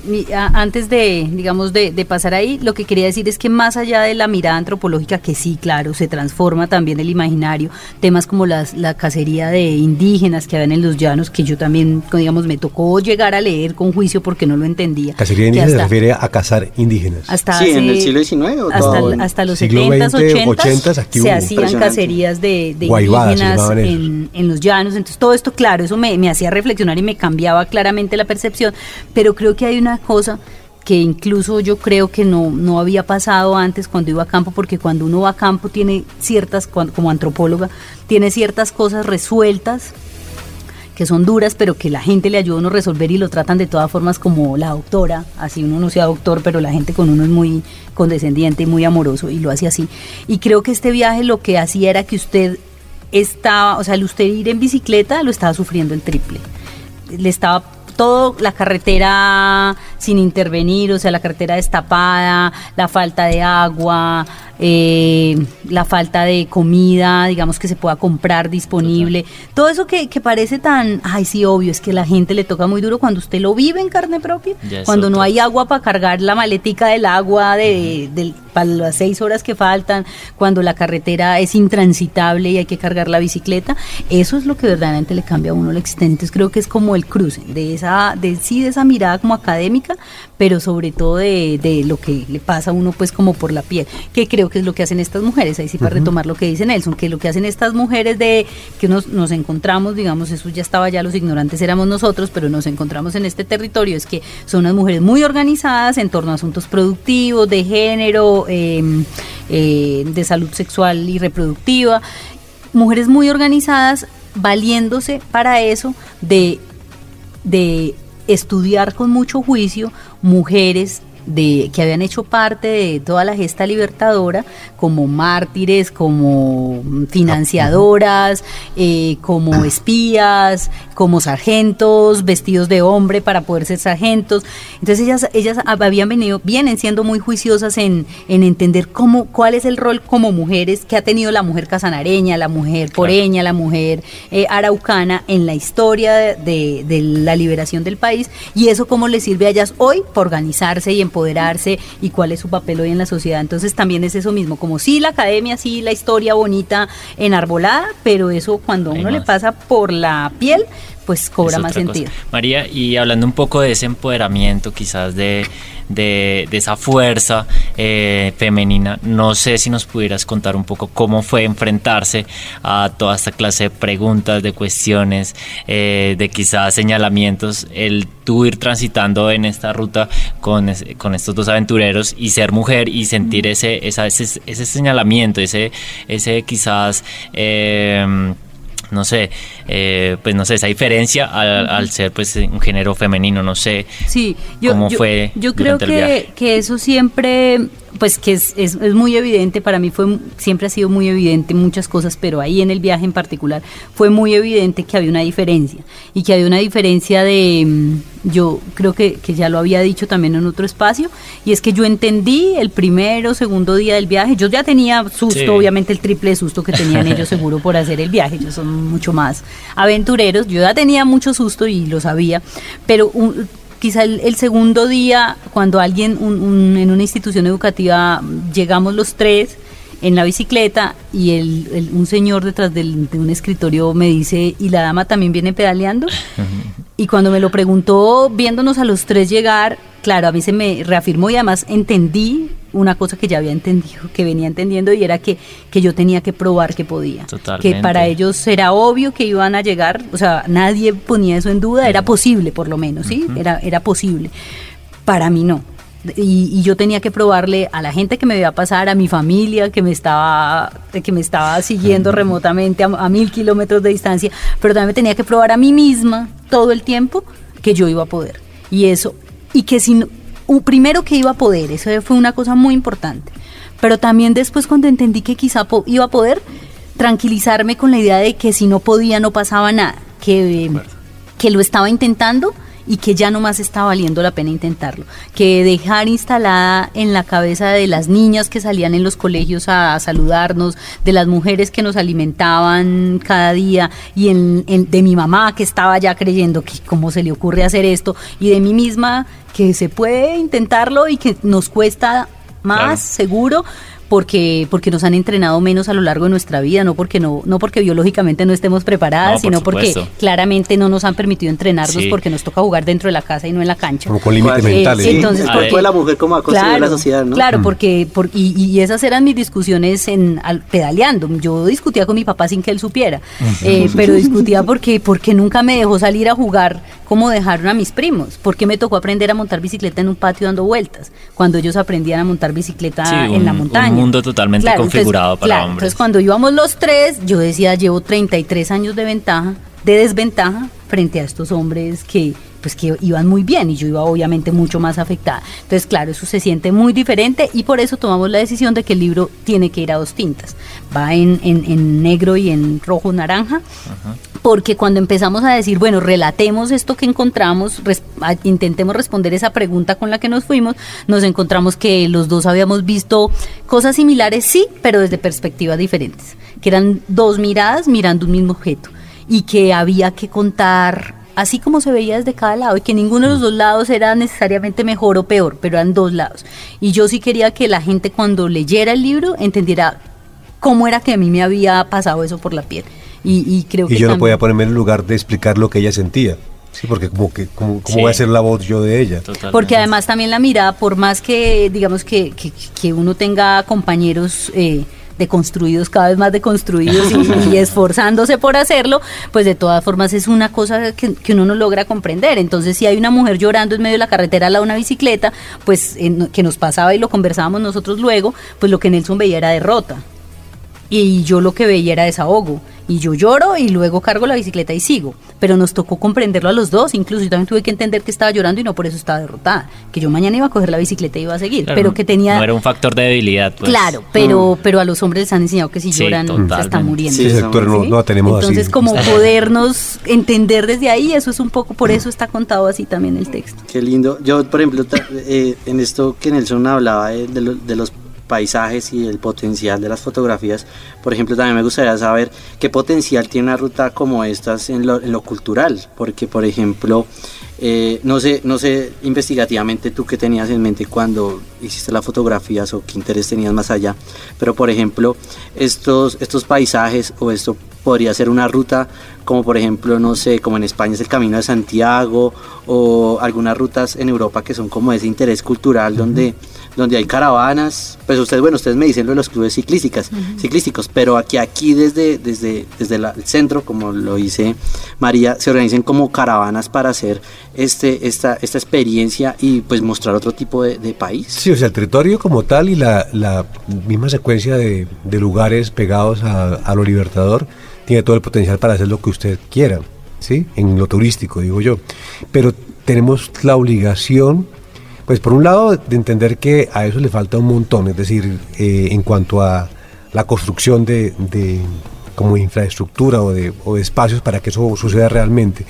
antes de, digamos, de, pasar ahí, lo que quería decir es que más allá de la mirada antropológica, que sí, claro, se transforma también el imaginario, temas como las, la cacería de indígenas que habían en los llanos, que yo también, digamos, me tocó llegar a leer con juicio porque no lo entendía. Cacería de indígenas se refiere a cazar indígenas. Hasta sí, en el siglo XIX. hasta, hasta, los 70 80 se hacían cacerías de, indígenas en, en, los llanos. Entonces, todo esto, claro, eso me me hacía reflexionar y me cambiaba claramente la percepción, pero creo que hay una cosa que incluso yo creo que no, no había pasado antes cuando iba a campo, porque cuando uno va a campo tiene ciertas, como antropóloga, tiene ciertas cosas resueltas que son duras, pero que la gente le ayuda a uno resolver y lo tratan de todas formas como la doctora, así uno no sea doctor, pero la gente con uno es muy condescendiente y muy amoroso y lo hace así. Y creo que este viaje lo que hacía era que usted estaba, o sea, el usted ir en bicicleta lo estaba sufriendo el triple. Le estaba todo la carretera sin intervenir, o sea, la carretera destapada, la falta de agua, eh, la falta de comida, digamos que se pueda comprar disponible, todo eso que, parece tan, ay sí, obvio, es que la gente le toca muy duro cuando usted lo vive en carne propia, cuando no hay agua para cargar la maletica del agua de, para las seis horas que faltan, cuando la carretera es intransitable y hay que cargar la bicicleta, eso es lo que verdaderamente le cambia a uno la existencia. Entonces creo que es como el cruce de esa, de sí, de esa mirada como académica, pero sobre todo de, de lo que le pasa a uno pues como por la piel, que creo que es lo que hacen estas mujeres, ahí sí para retomar lo que dice Nelson, que lo que hacen estas mujeres de que nos, nos encontramos, digamos, eso ya estaba ya, los ignorantes éramos nosotros, pero nos encontramos en este territorio, es que son unas mujeres muy organizadas en torno a asuntos productivos, de género, em, eh, de salud sexual y reproductiva, mujeres muy organizadas valiéndose para eso de, de estudiar con mucho juicio mujeres de que habían hecho parte de toda la gesta libertadora como mártires, como financiadoras, eh, como espías, como sargentos, vestidos de hombre para poder ser sargentos. Entonces ellas, ellas habían venido, vienen siendo muy juiciosas en, en entender cómo, cuál es el rol como mujeres que ha tenido la mujer casanareña, la mujer poreña, la mujer eh, araucana en la historia de, de, la liberación del país. Y eso cómo les sirve a ellas hoy para organizarse y empoderarse y cuál es su papel hoy en la sociedad. Entonces también es eso mismo, como sí la academia, sí la historia bonita enarbolada, pero eso cuando uno le pasa por la piel, pues cobra más sentido. María, y hablando un poco de ese empoderamiento, quizás de, de, esa fuerza eh, femenina, no sé si nos pudieras contar un poco cómo fue enfrentarse a toda esta clase de preguntas, de cuestiones, eh, de quizás señalamientos, el tú ir transitando en esta ruta con, con estos dos aventureros y ser mujer y sentir ese, ese, ese señalamiento, ese, ese quizás... Eh, no sé, eh, pues no sé, esa diferencia al, ser pues un género femenino, no sé sí, yo, cómo fue. Yo creo que, que eso siempre pues que es, es, muy evidente, para mí fue siempre ha sido muy evidente muchas cosas, pero ahí en el viaje en particular fue muy evidente que había una diferencia y que había una diferencia de, mm, yo creo que, que ya lo había dicho también en otro espacio, y es que yo entendí el primero, segundo día del viaje, yo ya tenía susto, obviamente el triple susto que tenían ellos [laughs] seguro por hacer el viaje, ellos son mucho más aventureros, yo ya tenía mucho susto y lo sabía, pero un, quizá el, segundo día, cuando alguien en una institución educativa llegamos los tres en la bicicleta y el, un señor detrás de un escritorio me dice, ¿y la dama también viene pedaleando? y cuando me lo preguntó, viéndonos a los tres llegar, claro, a mí se me reafirmó y además entendí una cosa que ya había entendido, que venía entendiendo y era que, que yo tenía que probar que podía. Que para ellos era obvio que iban a llegar, o sea, nadie ponía eso en duda, era posible por lo menos, ¿sí? era, era posible. Para mí no. Y, yo tenía que probarle a la gente que me iba a pasar, a mi familia que me estaba, que me estaba siguiendo remotamente a, a mil kilómetros de distancia, pero también me tenía que probar a mí misma todo el tiempo que yo iba a poder. Y eso, y que si primero que iba a poder, eso fue una cosa muy importante. Pero también después cuando entendí que quizá iba a poder, tranquilizarme con la idea de que si no podía no pasaba nada, que, que lo estaba intentando y que ya no más está valiendo la pena intentarlo. Que dejar instalada en la cabeza de las niñas que salían en los colegios a, saludarnos, de las mujeres que nos alimentaban cada día y en, de mi mamá que estaba ya creyendo que cómo se le ocurre hacer esto y de mí misma que se puede intentarlo y que nos cuesta más seguro porque, porque nos han entrenado menos a lo largo de nuestra vida, no porque no, no porque biológicamente no estemos preparadas, sino porque claramente no nos han permitido entrenarnos porque nos toca jugar dentro de la casa y no en la cancha. Como con límites eh, mentales. entonces, porque la mujer como ha claro, la sociedad, ¿no? Claro, mm. porque, y, esas eran mis discusiones en pedaleando. Yo discutía con mi papá sin que él supiera, eh, pero discutía porque, porque nunca me dejó salir a jugar como dejaron a mis primos, porque me tocó aprender a montar bicicleta en un patio dando vueltas, cuando ellos aprendían a montar bicicleta en la montaña mundo totalmente configurado para hombres. Entonces, cuando íbamos los tres, yo decía, llevo 33 años de ventaja, de desventaja frente a estos hombres que pues que iban muy bien y yo iba obviamente mucho más afectada. Entonces, claro, eso se siente muy diferente y por eso tomamos la decisión de que el libro tiene que ir a dos tintas. Va en, en, negro y en rojo naranja, porque cuando empezamos a decir, bueno, relatemos esto que encontramos, intentemos responder esa pregunta con la que nos fuimos, nos encontramos que los dos habíamos visto cosas similares, sí, pero desde perspectivas diferentes, que eran dos miradas mirando un mismo objeto y que había que contar así como se veía desde cada lado y que ninguno de los dos lados era necesariamente mejor o peor, pero eran dos lados. Y yo sí quería que la gente cuando leyera el libro entendiera cómo era que a mí me había pasado eso por la piel. Y, creo y yo no podía ponerme en el lugar de explicar lo que ella sentía. Sí, porque como que, ¿cómo, voy a ser la voz yo de ella? Porque además también la mirada, por más que, digamos, que, que, uno tenga compañeros eh, deconstruidos, cada vez más deconstruidos y, y, [laughs] esforzándose por hacerlo, pues de todas formas es una cosa que, uno no logra comprender. Entonces, si hay una mujer llorando en medio de la carretera lado de una bicicleta, pues que nos pasaba y lo conversábamos nosotros luego, pues lo que Nelson veía era derrota. Y yo lo que veía era desahogo y yo lloro y luego cargo la bicicleta y sigo. Pero nos tocó comprenderlo a los dos, incluso yo también tuve que entender que estaba llorando y no por eso estaba derrotada, que yo mañana iba a coger la bicicleta y iba a seguir, pero que tenía... No era un factor de debilidad. Pues. Claro, pero, mm. pero a los hombres les han enseñado que si lloran se están muriendo. Sí, no, no tenemos Entonces como podernos entender desde ahí, eso es un poco, por eso está contado así también el texto. Qué lindo. Yo, por ejemplo, eh, en esto que Nelson hablaba de, de los paisajes y el potencial de las fotografías. Por ejemplo, también me gustaría saber qué potencial tiene una ruta como estas en lo, cultural, porque por ejemplo, eh, no sé, no sé investigativamente tú qué tenías en mente cuando hiciste las fotografías o qué interés tenías más allá, pero por ejemplo, estos, estos paisajes o esto podría ser una ruta como por ejemplo, no sé, como en España es el Camino de Santiago o algunas rutas en Europa que son como ese interés cultural donde donde hay caravanas, pues ustedes, bueno, ustedes me dicen lo de los clubes ciclísticas, ciclísticos, pero aquí, aquí desde, desde, desde el centro, como lo dice María, se organizan como caravanas para hacer este, esta, esta experiencia y pues mostrar otro tipo de, país. Sí, o sea, el territorio como tal y la, la misma secuencia de, de lugares pegados a, a, lo libertador tiene todo el potencial para hacer lo que usted quiera, ¿sí? En lo turístico, digo yo. Pero tenemos la obligación pues por un lado, de entender que a eso le falta un montón, es decir, eh, en cuanto a la construcción de, como infraestructura o de, espacios para que eso suceda realmente.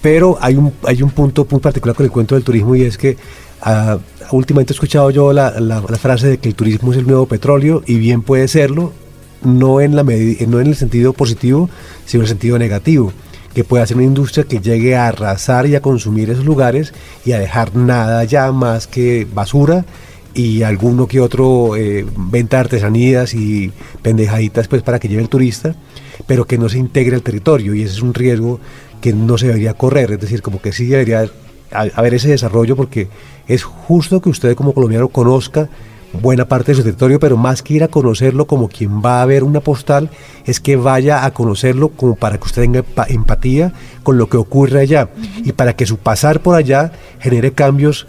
Pero hay un, hay un punto muy particular con el cuento del turismo y es que uh, últimamente he escuchado yo la, la, frase de que el turismo es el nuevo petróleo y bien puede serlo, no en, la no en el sentido positivo, sino en el sentido negativo que pueda ser una industria que llegue a arrasar y a consumir esos lugares y a dejar nada ya más que basura y alguno que otro eh, venta de artesanías y pendejaditas pues para que lleve el turista, pero que no se integre al territorio. Y ese es un riesgo que no se debería correr, es decir, como que sí debería haber ese desarrollo porque es justo que usted como colombiano conozca buena parte de su territorio, pero más que ir a conocerlo como quien va a ver una postal, es que vaya a conocerlo como para que usted tenga empatía con lo que ocurre allá. Y para que su pasar por allá genere cambios,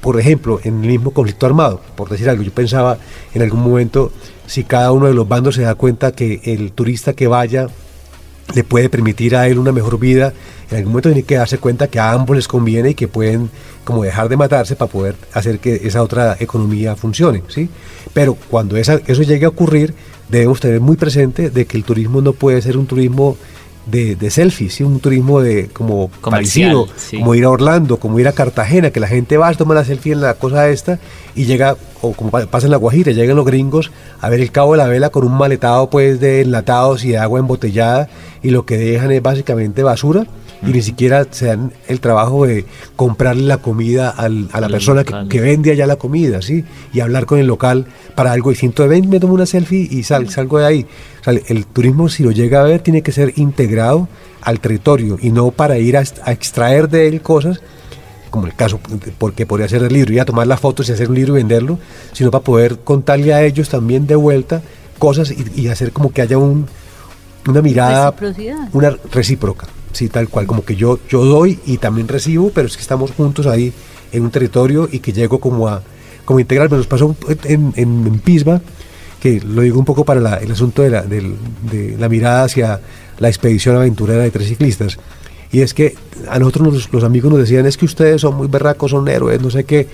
por ejemplo, en el mismo conflicto armado, por decir algo, yo pensaba en algún momento si cada uno de los bandos se da cuenta que el turista que vaya le puede permitir a él una mejor vida, en algún momento tiene que darse cuenta que a ambos les conviene y que pueden como dejar de matarse para poder hacer que esa otra economía funcione, ¿sí? Pero cuando esa, eso llegue a ocurrir, debemos tener muy presente de que el turismo no puede ser un turismo de, de selfies, un turismo de como parecido, como ir a Orlando, como ir a Cartagena, que la gente va a tomar la selfie en la cosa esta y llega, o como pasa en la Guajira, llegan los gringos a ver el cabo de la vela con un maletado pues de enlatados y de agua embotellada y lo que dejan es básicamente basura y ni siquiera se dan el trabajo de comprarle la comida a la persona que, vende allá la comida, ¿sí? Y hablar con el local para algo distinto de ven, me tomo una selfie y salgo de ahí. el turismo, si lo llega a ver, tiene que ser integrado al territorio y no para ir a, extraer de él cosas, como el caso, porque podría ser el libro, y a tomar las fotos y hacer un libro y venderlo, sino para poder contarle a ellos también de vuelta cosas y, hacer como que haya un, una mirada, una recíproca. Sí, tal cual, como que yo, yo doy y también recibo, pero es que estamos juntos ahí en un territorio y que llego como a como integrarme. Nos pasó en, en, Pisba, que lo digo un poco para el asunto de la, de, la mirada hacia la expedición aventurera de tres ciclistas. Y es que a nosotros los, amigos nos decían, es que ustedes son muy berracos, son héroes, no sé qué,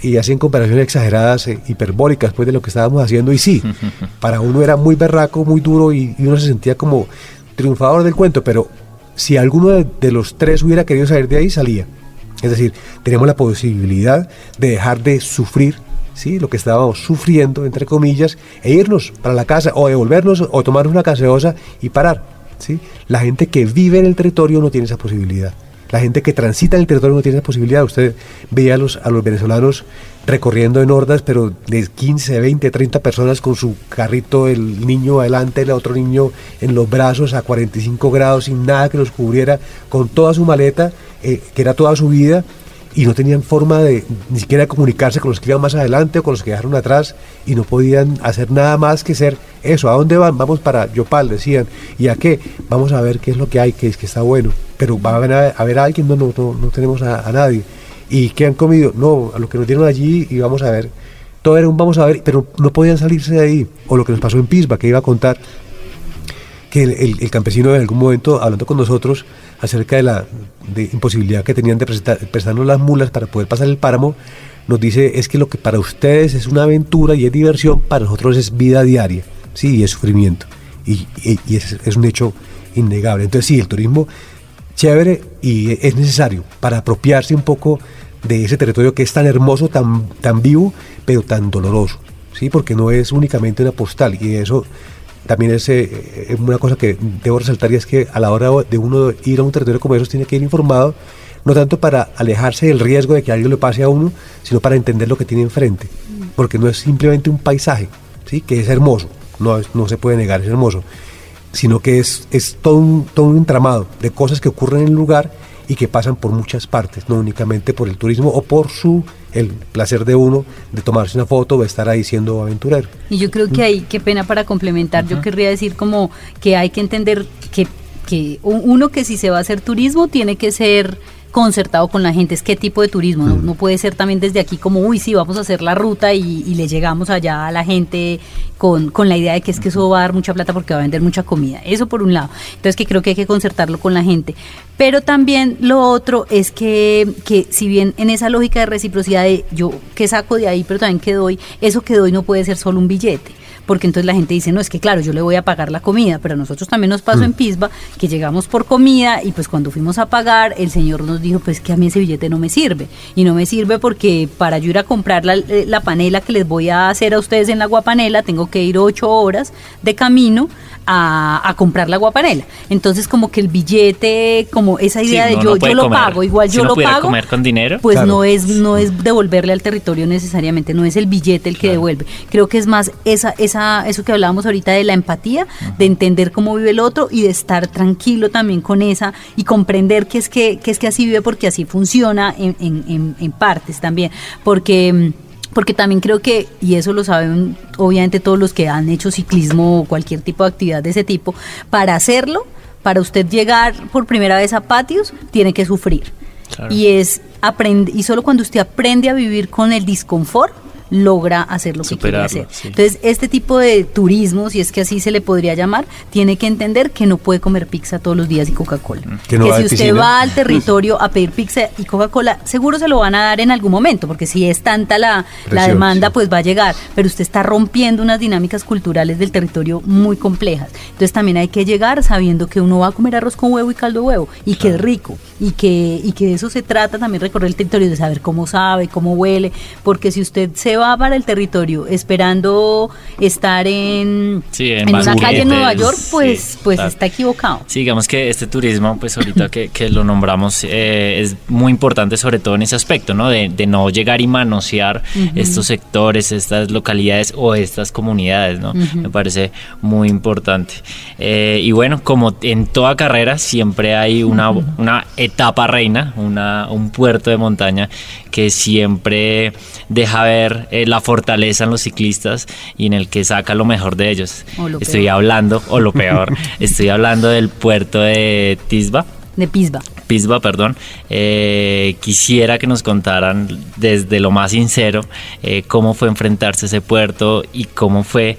y hacían comparaciones exageradas, eh, hiperbólicas, pues de lo que estábamos haciendo. Y sí, [laughs] para uno era muy berraco, muy duro, y, y uno se sentía como triunfador del cuento, pero si alguno de, los tres hubiera querido salir de ahí, salía. Es decir, tenemos la posibilidad de dejar de sufrir ¿sí? lo que estábamos sufriendo, entre comillas, e irnos para la casa o devolvernos o tomar una caseosa y parar. ¿sí? La gente que vive en el territorio no tiene esa posibilidad. La gente que transita en el territorio no tiene esa posibilidad. Usted veía a los, a los venezolanos recorriendo en hordas, pero de 15, 20, 30 personas con su carrito, el niño adelante, el otro niño en los brazos a 45 grados, sin nada que los cubriera, con toda su maleta, eh, que era toda su vida, y no tenían forma de ni siquiera comunicarse con los que iban más adelante o con los que dejaron atrás y no podían hacer nada más que ser eso. ¿A dónde van? Vamos para Yopal, decían. ¿Y a qué? Vamos a ver qué es lo que hay, que es que está bueno. Pero va a haber a, ver a alguien, no, no, no, tenemos a, nadie. ¿Y qué han comido? No, a lo que nos dieron allí y vamos a ver. Todo era un vamos a ver, pero no podían salirse de ahí. O lo que nos pasó en Pisba, que iba a contar que el, campesino en algún momento, hablando con nosotros acerca de la imposibilidad que tenían de prestarnos las mulas para poder pasar el páramo, nos dice es que lo que para ustedes es una aventura y es diversión, para nosotros es vida diaria, sí, y es sufrimiento. Y, es, es, un hecho innegable. Entonces sí, el turismo chévere y es necesario para apropiarse un poco de ese territorio que es tan hermoso, tan, tan vivo, pero tan doloroso, ¿sí? porque no es únicamente una postal y eso también es, eh, una cosa que debo resaltar y es que a la hora de uno ir a un territorio como esos tiene que ir informado, no tanto para alejarse del riesgo de que algo le pase a uno, sino para entender lo que tiene enfrente, porque no es simplemente un paisaje, ¿sí? que es hermoso, no, no se puede negar, es hermoso, sino que es, es todo, un, todo un entramado de cosas que ocurren en el lugar y que pasan por muchas partes, no únicamente por el turismo o por su el placer de uno de tomarse una foto o estar ahí siendo aventurero. Y yo creo que hay, qué pena para complementar, yo querría decir como que hay que entender que, que uno que si se va a hacer turismo tiene que ser concertado con la gente, es qué tipo de turismo, ¿no? puede ser también desde aquí como, uy, sí, vamos a hacer la ruta y, le llegamos allá a la gente con, con, la idea de que es que eso va a dar mucha plata porque va a vender mucha comida, eso por un lado, entonces que creo que hay que concertarlo con la gente, pero también lo otro es que, que si bien en esa lógica de reciprocidad de yo que saco de ahí, pero también que doy, eso que doy no puede ser solo un billete, porque entonces la gente dice, no, es que claro, yo le voy a pagar la comida, pero a nosotros también nos pasó en mm. Pisba que llegamos por comida y pues cuando fuimos a pagar, el señor nos dijo, pues que a mí ese billete no me sirve. Y no me sirve porque para yo ir a comprar la, eh, la panela que les voy a hacer a ustedes en la guapanela, tengo que ir ocho horas de camino a, comprar la guapanela. Entonces como que el billete, como esa idea de yo, yo lo pago, igual yo lo pago. comer con dinero? Pues no es no es devolverle al territorio necesariamente, no es el billete el que devuelve. Creo que es más esa esa eso que hablábamos ahorita de la empatía, de entender cómo vive el otro y de estar tranquilo también con esa y comprender que es que, que es que así vive porque así funciona en, en, en partes también, porque mm, porque también creo que, y eso lo saben obviamente todos los que han hecho ciclismo o cualquier tipo de actividad de ese tipo, para hacerlo, para usted llegar por primera vez a patios, tiene que sufrir. Y es aprende, y solo cuando usted aprende a vivir con el disconfort, logra hacer lo que quiere hacer. Entonces, este tipo de turismo, si es que así se le podría llamar, tiene que entender que no puede comer pizza todos los días y Coca-Cola. Mm. Que, si usted va al territorio a pedir pizza y Coca-Cola, seguro se lo van a dar en algún momento, porque si es tanta la, la demanda, pues va a llegar. Pero usted está rompiendo unas dinámicas culturales del territorio muy complejas. Entonces, también hay que llegar sabiendo que uno va a comer arroz con huevo y caldo de huevo y que es rico y que, y que de eso se trata también recorrer el territorio, de saber cómo sabe, cómo huele, porque si usted se va para el territorio esperando estar en, en, una calle en Nueva York, pues, pues está equivocado. Sí, digamos que este turismo, pues ahorita que, que lo nombramos, eh, es muy importante sobre todo en ese aspecto, ¿no? De, de no llegar y manosear estos sectores, estas localidades o estas comunidades, ¿no? Me parece muy importante. Eh, y bueno, como en toda carrera, siempre hay una, una etapa reina, una, un puerto de montaña que siempre deja ver eh, la fortaleza en los ciclistas y en el que saca lo mejor de ellos. Estoy hablando, o lo [laughs] peor, estoy hablando del puerto de Tisba. De Pisba. Pisba, perdón. Eh, quisiera que nos contaran desde lo más sincero eh, cómo fue enfrentarse a ese puerto y cómo fue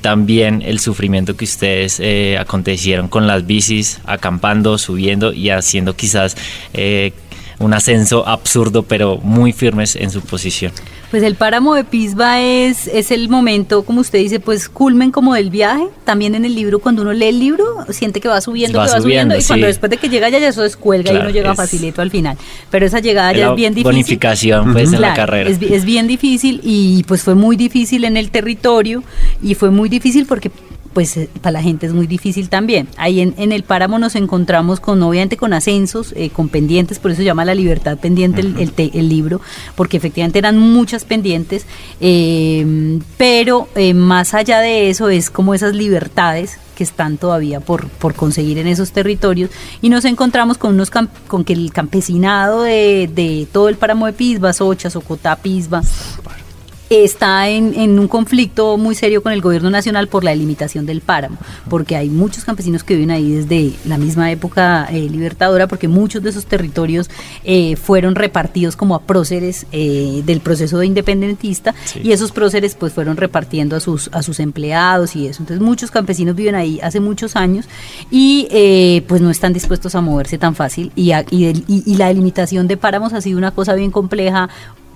también el sufrimiento que ustedes acontecieron con las bicis, acampando, subiendo y haciendo quizás un ascenso absurdo, pero muy firmes en su posición. Pues el páramo de Pisba es, es el momento, como usted dice, pues culmen como del viaje. También en el libro, cuando uno lee el libro, siente que va subiendo, que va subiendo, y cuando después de que llega ya, ya eso descuelga y uno llega facilito al final. Pero esa llegada ya es bien difícil. Bonificación, pues, en la carrera. Es, es bien difícil y pues fue muy difícil en el territorio y fue muy difícil porque pues eh, para la gente es muy difícil también. Ahí en, el páramo nos encontramos con, obviamente, con ascensos, eh, con pendientes, por eso se llama La Libertad Pendiente el, libro, porque efectivamente eran muchas pendientes, eh, pero más allá de eso es como esas libertades que están todavía por, por conseguir en esos territorios y nos encontramos con unos con que el campesinado de, de todo el páramo de Pisba, Socha, Socotá, Pisba, está en, un conflicto muy serio con el gobierno nacional por la delimitación del páramo, porque hay muchos campesinos que viven ahí desde la misma época eh, libertadora, porque muchos de esos territorios eh, fueron repartidos como a próceres eh, del proceso de independentista y esos próceres pues fueron repartiendo a sus, a sus empleados y eso. Entonces muchos campesinos viven ahí hace muchos años y pues no están dispuestos a moverse tan fácil y, y, y la delimitación de páramos ha sido una cosa bien compleja,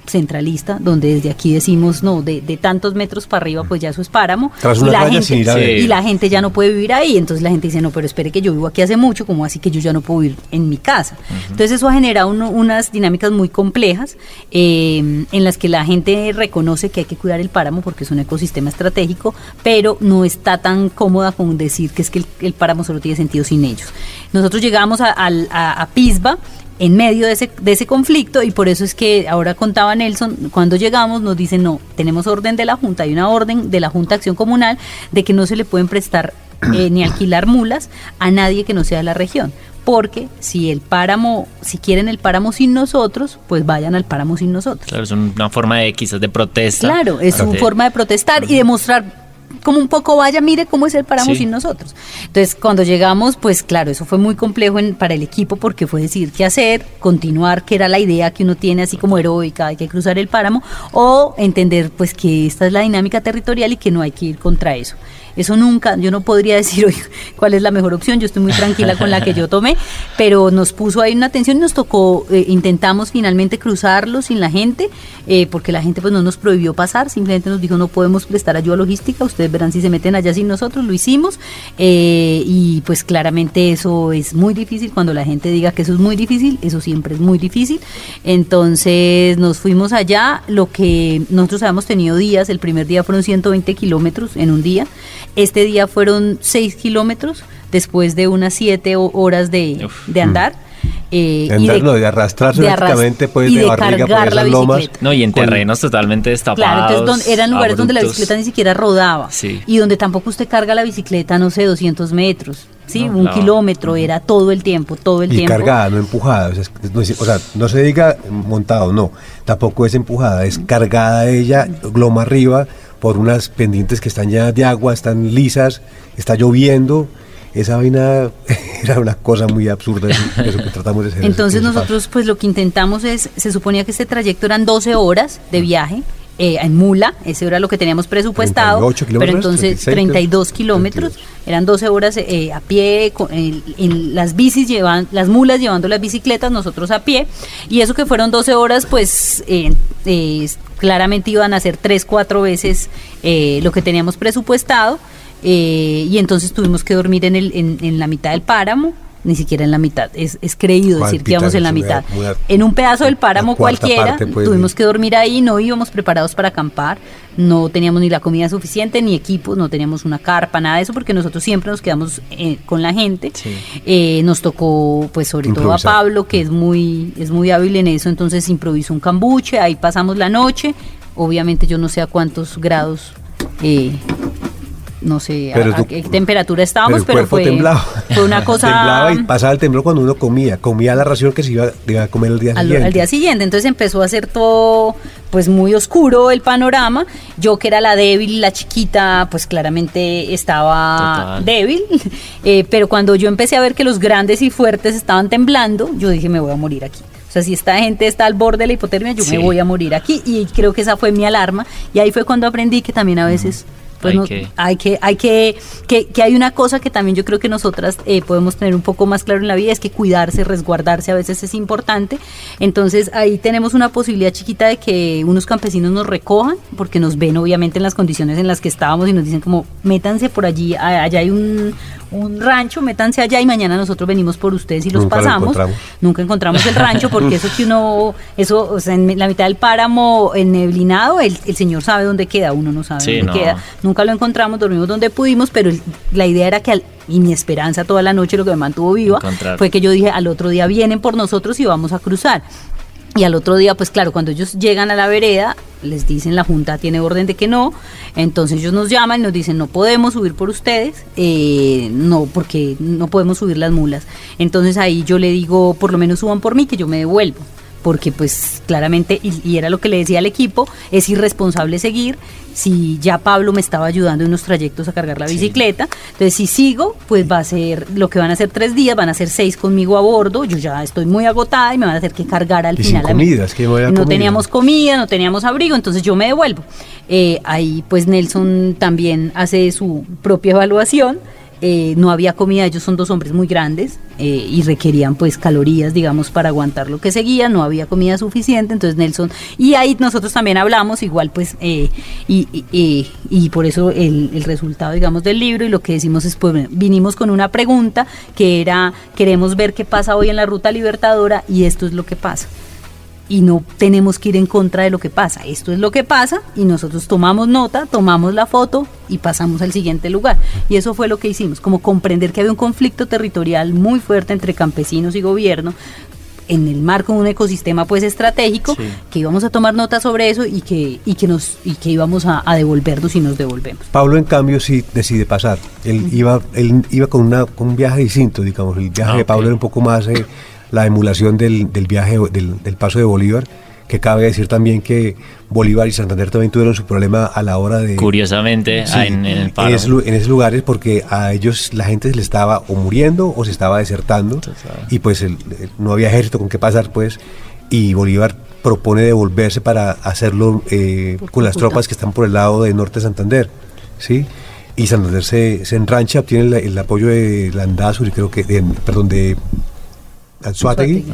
centralista, donde desde aquí decimos, no, de, tantos metros para arriba, pues ya eso es páramo. y, la gente, y la gente ya no puede vivir ahí. Entonces la gente dice, no, pero espere que yo vivo aquí hace mucho, como así que yo ya no puedo vivir en mi casa? Entonces eso ha generado unas dinámicas muy complejas eh, en las que la gente reconoce que hay que cuidar el páramo porque es un ecosistema estratégico, pero no está tan cómoda con decir que es que el, páramo solo tiene sentido sin ellos. Nosotros llegamos a, a, a Pisba en medio de ese, de ese conflicto y por eso es que ahora contaba Nelson, cuando llegamos nos dicen no, tenemos orden de la Junta, hay una orden de la Junta de Acción Comunal de que no se le pueden prestar [clears throat] eh, ni alquilar mulas a nadie que no sea de la región. Porque si el páramo, si quieren el páramo sin nosotros, pues vayan al páramo sin nosotros. Claro, es una forma de quizás de protesta. Claro, es una forma de protestar y demostrar como un poco vaya, mire cómo es el páramo sin nosotros. Entonces, cuando llegamos, pues claro, eso fue muy complejo para el equipo porque fue decir qué hacer, continuar, que era la idea que uno tiene así como heroica, hay que cruzar el páramo, o entender pues que esta es la dinámica territorial y que no hay que ir contra eso. Eso nunca, yo no podría [laughs] decir hoy cuál es la mejor opción, yo estoy muy tranquila con la que yo tomé, [laughs] pero nos puso ahí una atención y nos tocó, eh, intentamos finalmente cruzarlo sin la gente, eh, porque la gente pues no nos prohibió pasar, simplemente nos dijo no podemos prestar ayuda logística, ustedes verán si se meten allá sin nosotros, lo hicimos, eh, y pues claramente eso es muy difícil, cuando la gente diga que eso es muy difícil, eso siempre es muy difícil, entonces nos fuimos allá, lo que nosotros habíamos tenido días, el primer día fueron 120 kilómetros en un día, este día fueron 6 kilómetros después de unas 7 horas de, andar. Eh, y de, no, de arrastrarse prácticamente pues, de, barriga por esas lomas. No, y en terrenos totalmente destapados. Claro, entonces eran lugares donde la bicicleta ni siquiera rodaba. Y donde tampoco usted carga la bicicleta, no sé, 200 metros. Sí, un kilómetro era todo el tiempo, todo el y tiempo. cargada, no empujada. O sea, no, se diga montado, no. Tampoco es empujada, es cargada ella, loma arriba por unas pendientes que están llenas de agua, están lisas, está lloviendo. Esa vaina [laughs] era una cosa muy absurda, eso que tratamos de hacer. Entonces nosotros pues lo que intentamos es, se suponía que este trayecto eran 12 horas de viaje, eh, en mula, ese era lo que teníamos presupuestado, pero entonces 32 kilómetros, eran 12 horas eh, a pie, en, las bicis llevan, las mulas llevando las bicicletas, nosotros a pie, y eso que fueron 12 horas, pues eh, claramente iban a ser 3, 4 veces lo que teníamos presupuestado, y entonces tuvimos que dormir en, el, en la mitad del páramo, ni siquiera en la mitad. Es, es creído decir que íbamos en la mitad. en un pedazo del páramo cualquiera, pues, tuvimos que dormir ahí, no íbamos preparados para acampar, no teníamos ni la comida suficiente, ni equipos, no teníamos una carpa, nada de eso, porque nosotros siempre nos quedamos eh, con la gente. Eh, nos tocó, pues sobre todo a Pablo, que es muy, es muy hábil en eso, entonces improvisó un cambuche, ahí pasamos la noche. Obviamente yo no sé a cuántos grados eh, no sé a, qué temperatura estábamos, pero, fue, fue, una [laughs] cosa... temblaba y pasaba el temblor cuando uno comía, comía la ración que se iba, a comer el día siguiente. Al día siguiente, entonces empezó a ser todo pues muy oscuro el panorama. Yo que era la débil, la chiquita, pues claramente estaba débil, [laughs] eh, pero cuando yo empecé a ver que los grandes y fuertes estaban temblando, yo dije me voy a morir aquí. O sea, si esta gente está al borde de la hipotermia, yo me voy a morir aquí. Y creo que esa fue mi alarma. Y ahí fue cuando aprendí que también a veces pues hay, que... hay que, hay que, que, hay una cosa que también yo creo que nosotras eh, podemos tener un poco más claro en la vida, es que cuidarse, resguardarse a veces es importante. Entonces ahí tenemos una posibilidad chiquita de que unos campesinos nos recojan, porque nos ven obviamente en las condiciones en las que estábamos y nos dicen como, métanse por allí, allá hay un, un rancho, métanse allá y mañana nosotros venimos por ustedes y los pasamos. Nunca encontramos el rancho porque eso que uno, eso, o sea, en la mitad del páramo, el neblinado, el, el señor sabe dónde queda, uno no sabe dónde queda. Nunca lo encontramos, dormimos donde pudimos, pero la idea era que al, y mi esperanza toda la noche, lo que me mantuvo viva, fue que yo dije, al otro día vienen por nosotros y vamos a cruzar. Y al otro día, pues claro, cuando ellos llegan a la vereda, les dicen la Junta tiene orden de que no, entonces ellos nos llaman y nos dicen no podemos subir por ustedes, eh, no, porque no podemos subir las mulas. Entonces ahí yo le digo, por lo menos suban por mí, que yo me devuelvo porque pues claramente, y, era lo que le decía al equipo, es irresponsable seguir si ya Pablo me estaba ayudando en unos trayectos a cargar la bicicleta. Entonces, si sigo, pues va a ser lo que van a ser tres días, van a ser seis conmigo a bordo. Yo ya estoy muy agotada y me van a hacer que cargar al final. Sin que no teníamos comida, no teníamos abrigo, entonces yo me devuelvo. Eh, ahí, pues Nelson también hace su propia evaluación eh, no había comida, ellos son dos hombres muy grandes eh, y requerían pues calorías, digamos, para aguantar lo que seguía, no había comida suficiente, entonces Nelson, y ahí nosotros también hablamos igual pues, eh, y, y, por eso el, el, resultado, digamos, del libro y lo que decimos es, pues vinimos con una pregunta que era, queremos ver qué pasa hoy en la ruta libertadora y esto es lo que pasa y no tenemos que ir en contra de lo que pasa. Esto es lo que pasa y nosotros tomamos nota, tomamos la foto y pasamos al siguiente lugar. Y eso fue lo que hicimos, como comprender que había un conflicto territorial muy fuerte entre campesinos y gobierno en el marco de un ecosistema pues estratégico, que íbamos a tomar nota sobre eso y que, y que nos y que íbamos a, devolvernos y nos devolvemos. Pablo en cambio sí decide pasar. Él iba él iba con una con un viaje distinto, digamos, el viaje ah, de Pablo era un poco más eh, la emulación del, del viaje del, del, paso de Bolívar, que cabe decir también que Bolívar y Santander también tuvieron su problema a la hora de... Curiosamente, en, el paro. En, esos lugares porque a ellos la gente se le estaba o muriendo o se estaba desertando y pues no había ejército con qué pasar pues y Bolívar propone devolverse para hacerlo eh, con las tropas que están por el lado de norte de Santander, ¿sí? Y Santander se, se enrancha, obtiene el, apoyo de Landazur y creo que, perdón, de Anzuategui,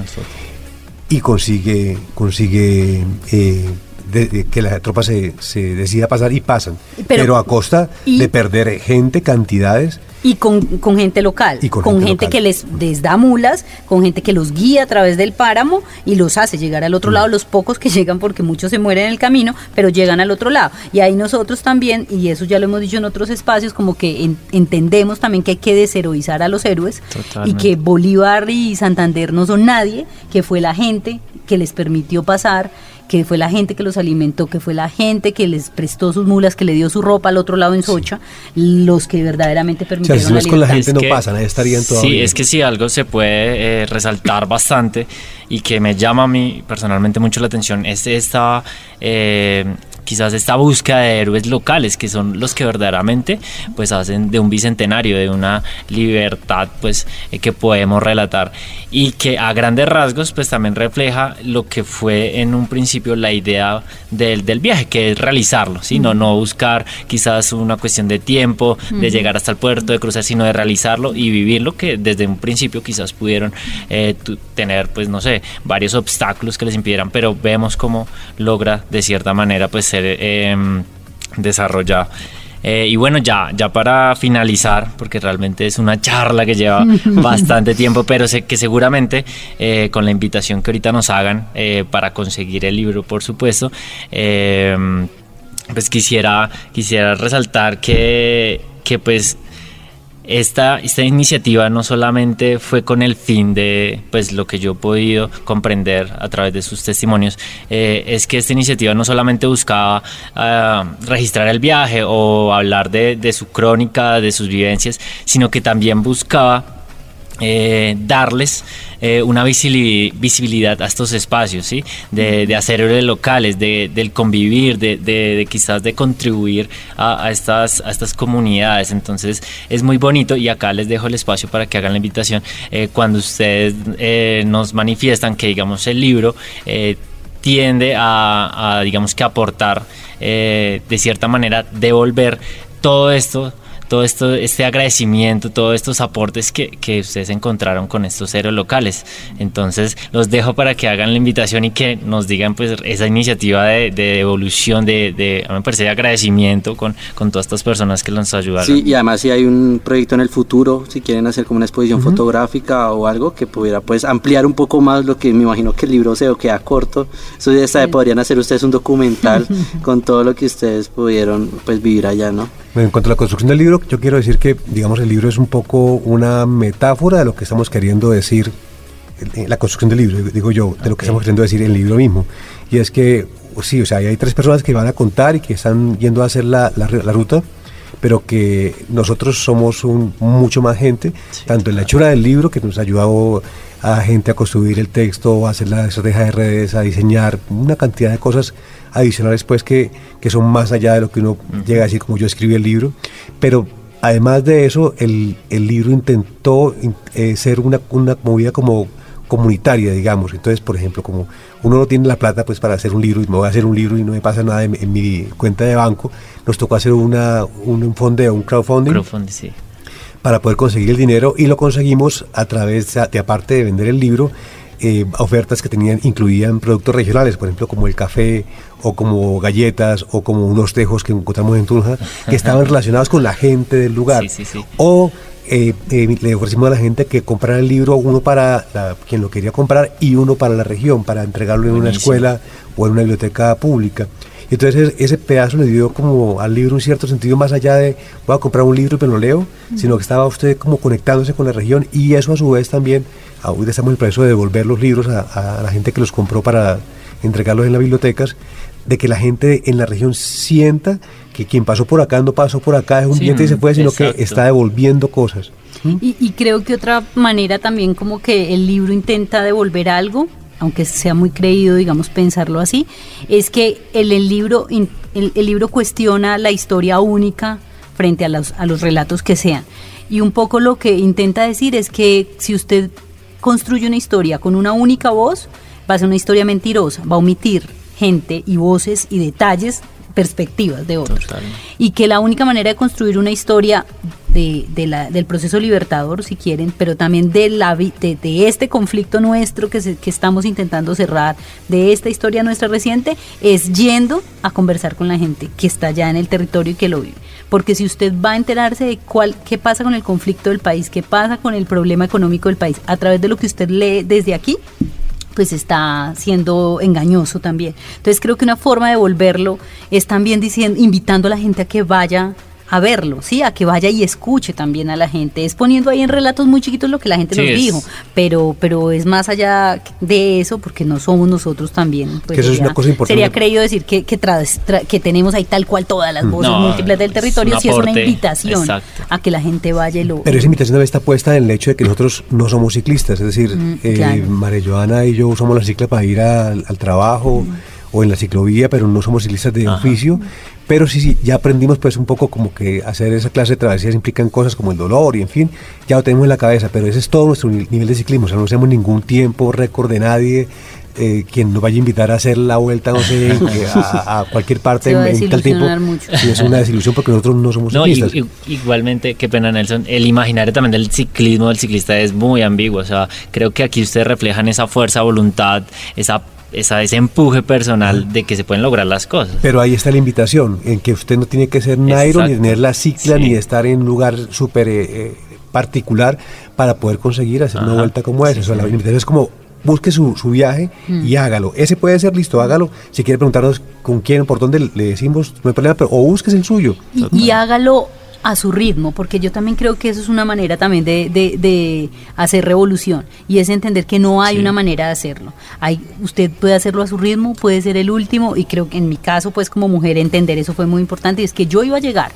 y consigue, consigue eh, que la tropa se, se, decida pasar y pasan, pero, a costa de perder gente, cantidades y con, gente local, con, gente, que les, da mulas, con gente que los guía a través del páramo y los hace llegar al otro mm. lado, los pocos que [laughs] llegan porque muchos se mueren en el camino, pero llegan al otro lado. Y ahí nosotros también, y eso ya lo hemos dicho en otros espacios, como que entendemos también que hay que desheroizar a los héroes y que Bolívar y Santander no son nadie, que fue la gente que les permitió pasar que fue la gente que los alimentó, que fue la gente que les prestó sus mulas, que le dio su ropa al otro lado en Socha, los que verdaderamente permitieron o sea, si no con la gente no pasa, ahí estarían todavía. Sí, es que sí, algo se puede eh, resaltar bastante y que me llama a mí personalmente mucho la atención es esta... Eh, quizás esta búsqueda de héroes locales que son los que verdaderamente pues hacen de un bicentenario de una libertad pues eh, que podemos relatar y que a grandes rasgos pues también refleja lo que fue en un principio la idea del, del viaje que es realizarlo sino no buscar quizás una cuestión de tiempo de llegar hasta el puerto de cruzar sino de realizarlo y vivirlo que desde un principio quizás pudieron eh, tener pues no sé varios obstáculos que les impidieran pero vemos cómo logra de cierta manera pues ser em, desarrollado. Eh, y bueno, ya, ya para finalizar, porque realmente es una charla que lleva [laughs] bastante tiempo, pero sé que seguramente eh, con la invitación que ahorita nos hagan eh, para conseguir el libro, por supuesto, pues quisiera, quisiera resaltar que, que pues esta, esta iniciativa no solamente fue con el fin de, pues lo que yo he podido comprender a través de sus testimonios, eh, es que esta iniciativa no solamente buscaba ah, registrar el viaje o hablar de, de su crónica, de sus vivencias, sino que también buscaba eh, darles eh, una visibilidad a estos espacios, ¿sí? de, de hacer locales, de, del convivir, de, quizás de contribuir a, estas, a estas comunidades. Entonces es muy bonito y acá les dejo el espacio para que hagan la invitación. Eh, cuando ustedes nos manifiestan que digamos el libro tiende a, a, digamos que aportar de cierta manera devolver todo esto todo esto, este agradecimiento, todos estos aportes que, que ustedes encontraron con estos héroes locales. Entonces los dejo para que hagan la invitación y que nos digan pues esa iniciativa de, de evolución, de, de, a mí me parece de agradecimiento con, con todas estas personas que nos ayudaron. Sí, y además si hay un proyecto en el futuro, si quieren hacer como una exposición fotográfica o algo que pudiera pues ampliar un poco más lo que me imagino que el libro se queda corto, eso ya podrían hacer ustedes un documental [laughs] con todo lo que ustedes pudieron pues vivir allá, ¿no? en cuanto a la construcción del libro, yo quiero decir que, digamos, el libro es un poco una metáfora de lo que estamos queriendo decir, la construcción del libro, digo yo, de lo que estamos queriendo decir en el libro mismo. Y es que, sí, o sea, hay tres personas que van a contar y que están yendo a hacer la, la, ruta, pero que nosotros somos un, mucho más gente, tanto en la hechura del libro, que nos ha ayudado a gente a construir el texto, a hacer la estrategia de redes, a diseñar una cantidad de cosas adicionales pues que, que son más allá de lo que uno llega a decir como yo escribí el libro. Pero además de eso, el, el libro intentó eh, ser una, una movida como comunitaria, digamos. Entonces, por ejemplo, como uno no tiene la plata pues para hacer un libro y me voy a hacer un libro y no me pasa nada en, mi cuenta de banco, nos tocó hacer una, un fondeo, un crowdfunding. crowdfunding sí para poder conseguir el dinero y lo conseguimos a través de, aparte de vender el libro, eh, ofertas que tenían incluían productos regionales, por ejemplo como el café o como galletas o como unos tejos que encontramos en Tunja que estaban [laughs] relacionados con la gente del lugar. O eh, eh, le ofrecimos a la gente que comprara el libro, uno para quien lo quería comprar y uno para la región, para entregarlo en una escuela o en una biblioteca pública. Entonces ese pedazo le dio como al libro un cierto sentido más allá de voy a comprar un libro y me lo leo, sino que estaba usted como conectándose con la región y eso a su vez también, ahorita estamos en el proceso de devolver los libros a, la gente que los compró para entregarlos en las bibliotecas, de que la gente en la región sienta que quien pasó por acá no pasó por acá, es un diente y se fue, sino que está devolviendo cosas. Y, y, creo que otra manera también como que el libro intenta devolver algo aunque sea muy creído, digamos, pensarlo así, es que el, libro, el, libro cuestiona la historia única frente a los, a los relatos que sean. Y un poco lo que intenta decir es que si usted construye una historia con una única voz, va a ser una historia mentirosa, va a omitir gente y voces y detalles perspectivas de otros. Y que la única manera de construir una historia de, de la, del proceso libertador, si quieren, pero también de, la, de, de este conflicto nuestro que, que estamos intentando cerrar, de esta historia nuestra reciente, es yendo a conversar con la gente que está allá en el territorio y que lo vive. Porque si usted va a enterarse de cuál, qué pasa con el conflicto del país, qué pasa con el problema económico del país, a través de lo que usted lee desde aquí, pues está siendo engañoso también. Entonces creo que una forma de volverlo es también diciendo, invitando a la gente a que vaya a verlo, ¿sí? A que vaya y escuche también a la gente. Es poniendo ahí en relatos muy chiquitos lo que la gente nos dijo, pero, pero es más allá de eso, porque no somos nosotros también. Pues, eso es una cosa importante. Sería creído decir que, que, que, tenemos ahí tal cual todas las voces múltiples del territorio, si es una invitación a que la gente vaya y lo... Pero esa invitación debe estar puesta en el hecho de que nosotros no somos ciclistas, es decir, mm, eh, María Joana y yo usamos la cicla para ir al, trabajo. Mm o en la ciclovía, pero no somos ciclistas de oficio. Pero sí, sí, ya aprendimos pues un poco como que hacer esa clase de travesías implican cosas como el dolor y en fin, ya lo tenemos en la cabeza, pero ese es todo nuestro nivel de ciclismo, o sea, no hacemos ningún tiempo, récord de nadie, eh, quien nos vaya a invitar a hacer la vuelta, no sé, a, cualquier parte [laughs] en, tal tiempo. Sí, es una desilusión porque nosotros no somos ciclistas. igualmente, qué pena Nelson, el imaginario también del ciclismo del ciclista es muy ambiguo, o sea, creo que aquí ustedes reflejan esa fuerza, voluntad, esa esa, ese empuje personal de que se pueden lograr las cosas. Pero ahí está la invitación, en que usted no tiene que ser Nairo, ni tener la cicla, ni estar en un lugar súper eh, eh, particular para poder conseguir hacer una vuelta como esa. O sea, la invitación es como busque su, su viaje y mm. hágalo. Ese puede ser listo, hágalo. Si quiere preguntarnos con quién, por dónde le decimos, no hay problema, pero o busques el suyo. y hágalo a su ritmo, porque yo también creo que eso es una manera también de, de, hacer revolución y es entender que no hay una manera de hacerlo. Hay, usted puede hacerlo a su ritmo, puede ser el último y creo que en mi caso, pues como mujer, entender eso fue muy importante y es que yo iba a llegar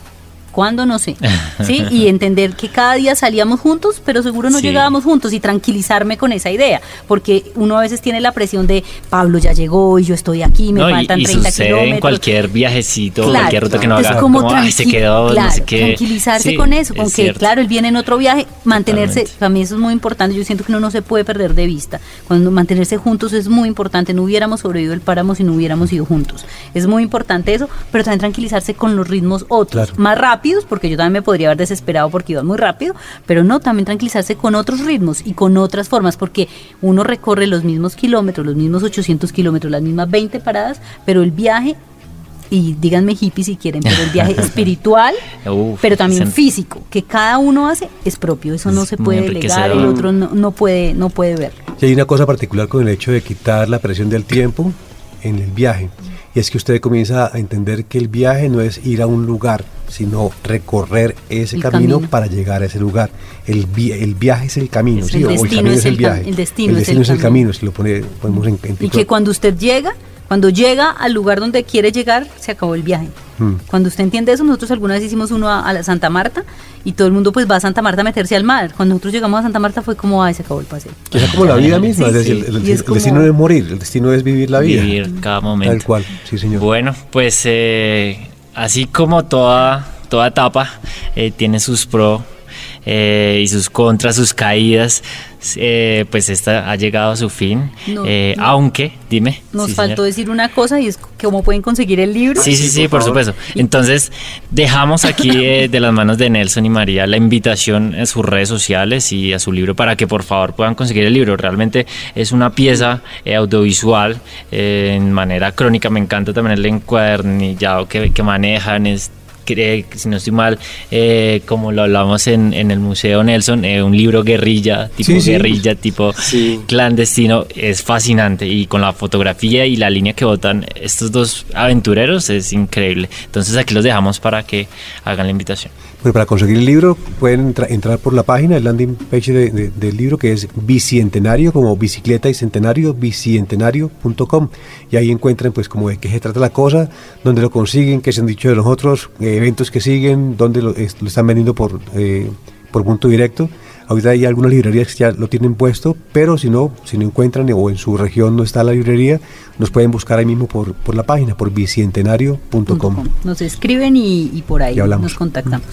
cuándo no sé, [laughs] ¿sí? Y entender que cada día salíamos juntos, pero seguro no llegábamos juntos y tranquilizarme con esa idea, porque uno a veces tiene la presión de Pablo ya llegó y yo estoy aquí, me faltan y, y 30 kilómetros. en cualquier viajecito, cualquier ruta que no haga, como, se quedó, no sé qué. tranquilizarse con eso, con que claro, él viene en otro viaje, mantenerse, para mí eso es muy importante, yo siento que uno no se puede perder de vista, cuando mantenerse juntos es muy importante, no hubiéramos sobrevivido el páramo si no hubiéramos ido juntos, es muy importante eso, pero también tranquilizarse con los ritmos otros, más rápido porque yo también me podría haber desesperado porque iba muy rápido, pero no, también tranquilizarse con otros ritmos y con otras formas, porque uno recorre los mismos kilómetros, los mismos 800 kilómetros, las mismas 20 paradas, pero el viaje y díganme hippie si quieren, pero el viaje [laughs] espiritual, pero también físico, que cada uno hace es propio, eso no se puede delegar, el otro no, no, puede no puede ver. Y hay una cosa particular con el hecho de quitar la presión del tiempo en el viaje, y es que usted comienza a entender que el viaje no es ir a un lugar, sino recorrer ese camino, para llegar a ese lugar. El, el viaje es el camino, ¿sí? el, o el camino es el, viaje. El destino, es, el, camino, si lo pone, ponemos en, Y que cuando usted llega, cuando llega al lugar donde quiere llegar, se acabó el viaje. Hmm. Cuando usted entiende eso, nosotros alguna vez hicimos uno a, Santa Marta y todo el mundo pues va a Santa Marta a meterse al mar. Cuando nosotros llegamos a Santa Marta fue como, ay, se acabó el paseo. Es como la vida misma, es decir, el, destino no es morir, el destino es vivir la vida. Vivir cada momento. Tal cual, sí señor. Bueno, pues eh, así como toda, toda etapa eh, tiene sus pros eh, y sus contras, sus caídas, eh, pues esta ha llegado a su fin. Eh, aunque, dime. Nos faltó decir una cosa y es cómo pueden conseguir el libro. Sí, sí, sí, por, supuesto. Entonces, dejamos aquí [laughs] de las manos de Nelson y María la invitación a sus redes sociales y a su libro para que por favor puedan conseguir el libro. Realmente es una pieza audiovisual en manera crónica. Me encanta también el encuadernillado que, que manejan. Es si no estoy mal, eh, como lo hablamos en, en el Museo Nelson, eh, un libro guerrilla, tipo guerrilla, tipo clandestino, es fascinante y con la fotografía y la línea que botan estos dos aventureros es increíble. Entonces aquí los dejamos para que hagan la invitación. Bueno, para conseguir el libro pueden entrar por la página, el landing page del libro que es Bicientenario, como bicicleta y centenario, bicientenario.com y ahí encuentran pues como de qué se trata la cosa, dónde lo consiguen, qué se han dicho de los otros, eh, eventos que siguen, dónde lo, están vendiendo por, eh, por punto directo. Ahorita hay algunas librerías que ya lo tienen puesto, pero si no, si no encuentran o en su región no está la librería, nos pueden buscar ahí mismo por, por la página, por bicentenario.com. Nos escriben y, por ahí nos contactamos.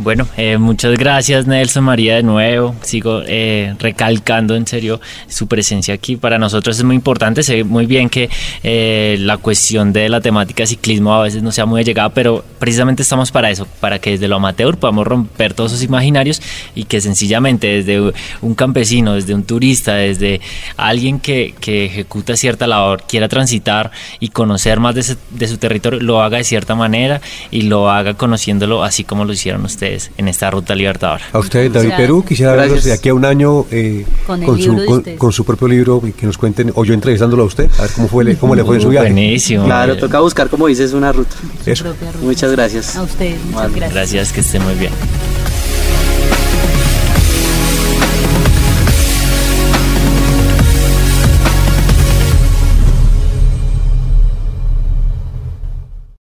Bueno, eh, muchas gracias Nelson María de nuevo. Sigo eh, recalcando en serio su presencia aquí. Para nosotros es muy importante. Sé muy bien que eh, la cuestión de la temática ciclismo a veces no sea muy allegada, pero precisamente estamos para eso, para que desde lo amateur podamos romper todos esos imaginarios y que sencillamente desde un campesino, desde un turista, desde alguien que, que ejecuta cierta labor, quiera transitar y conocer más de, de su territorio, lo haga de cierta manera y lo haga conociéndolo así como lo hicieron ustedes en esta ruta libertadora. A usted, David Perú, quisiera verlos de aquí a un año eh, con, su, con, su propio libro y que nos cuenten, o yo entrevistándolo a usted, a ver cómo, fue, cómo le fue en su viaje. Buenísimo. Claro, toca buscar, como dices, una ruta. Muchas gracias. A usted, muchas gracias. Gracias, que esté muy bien.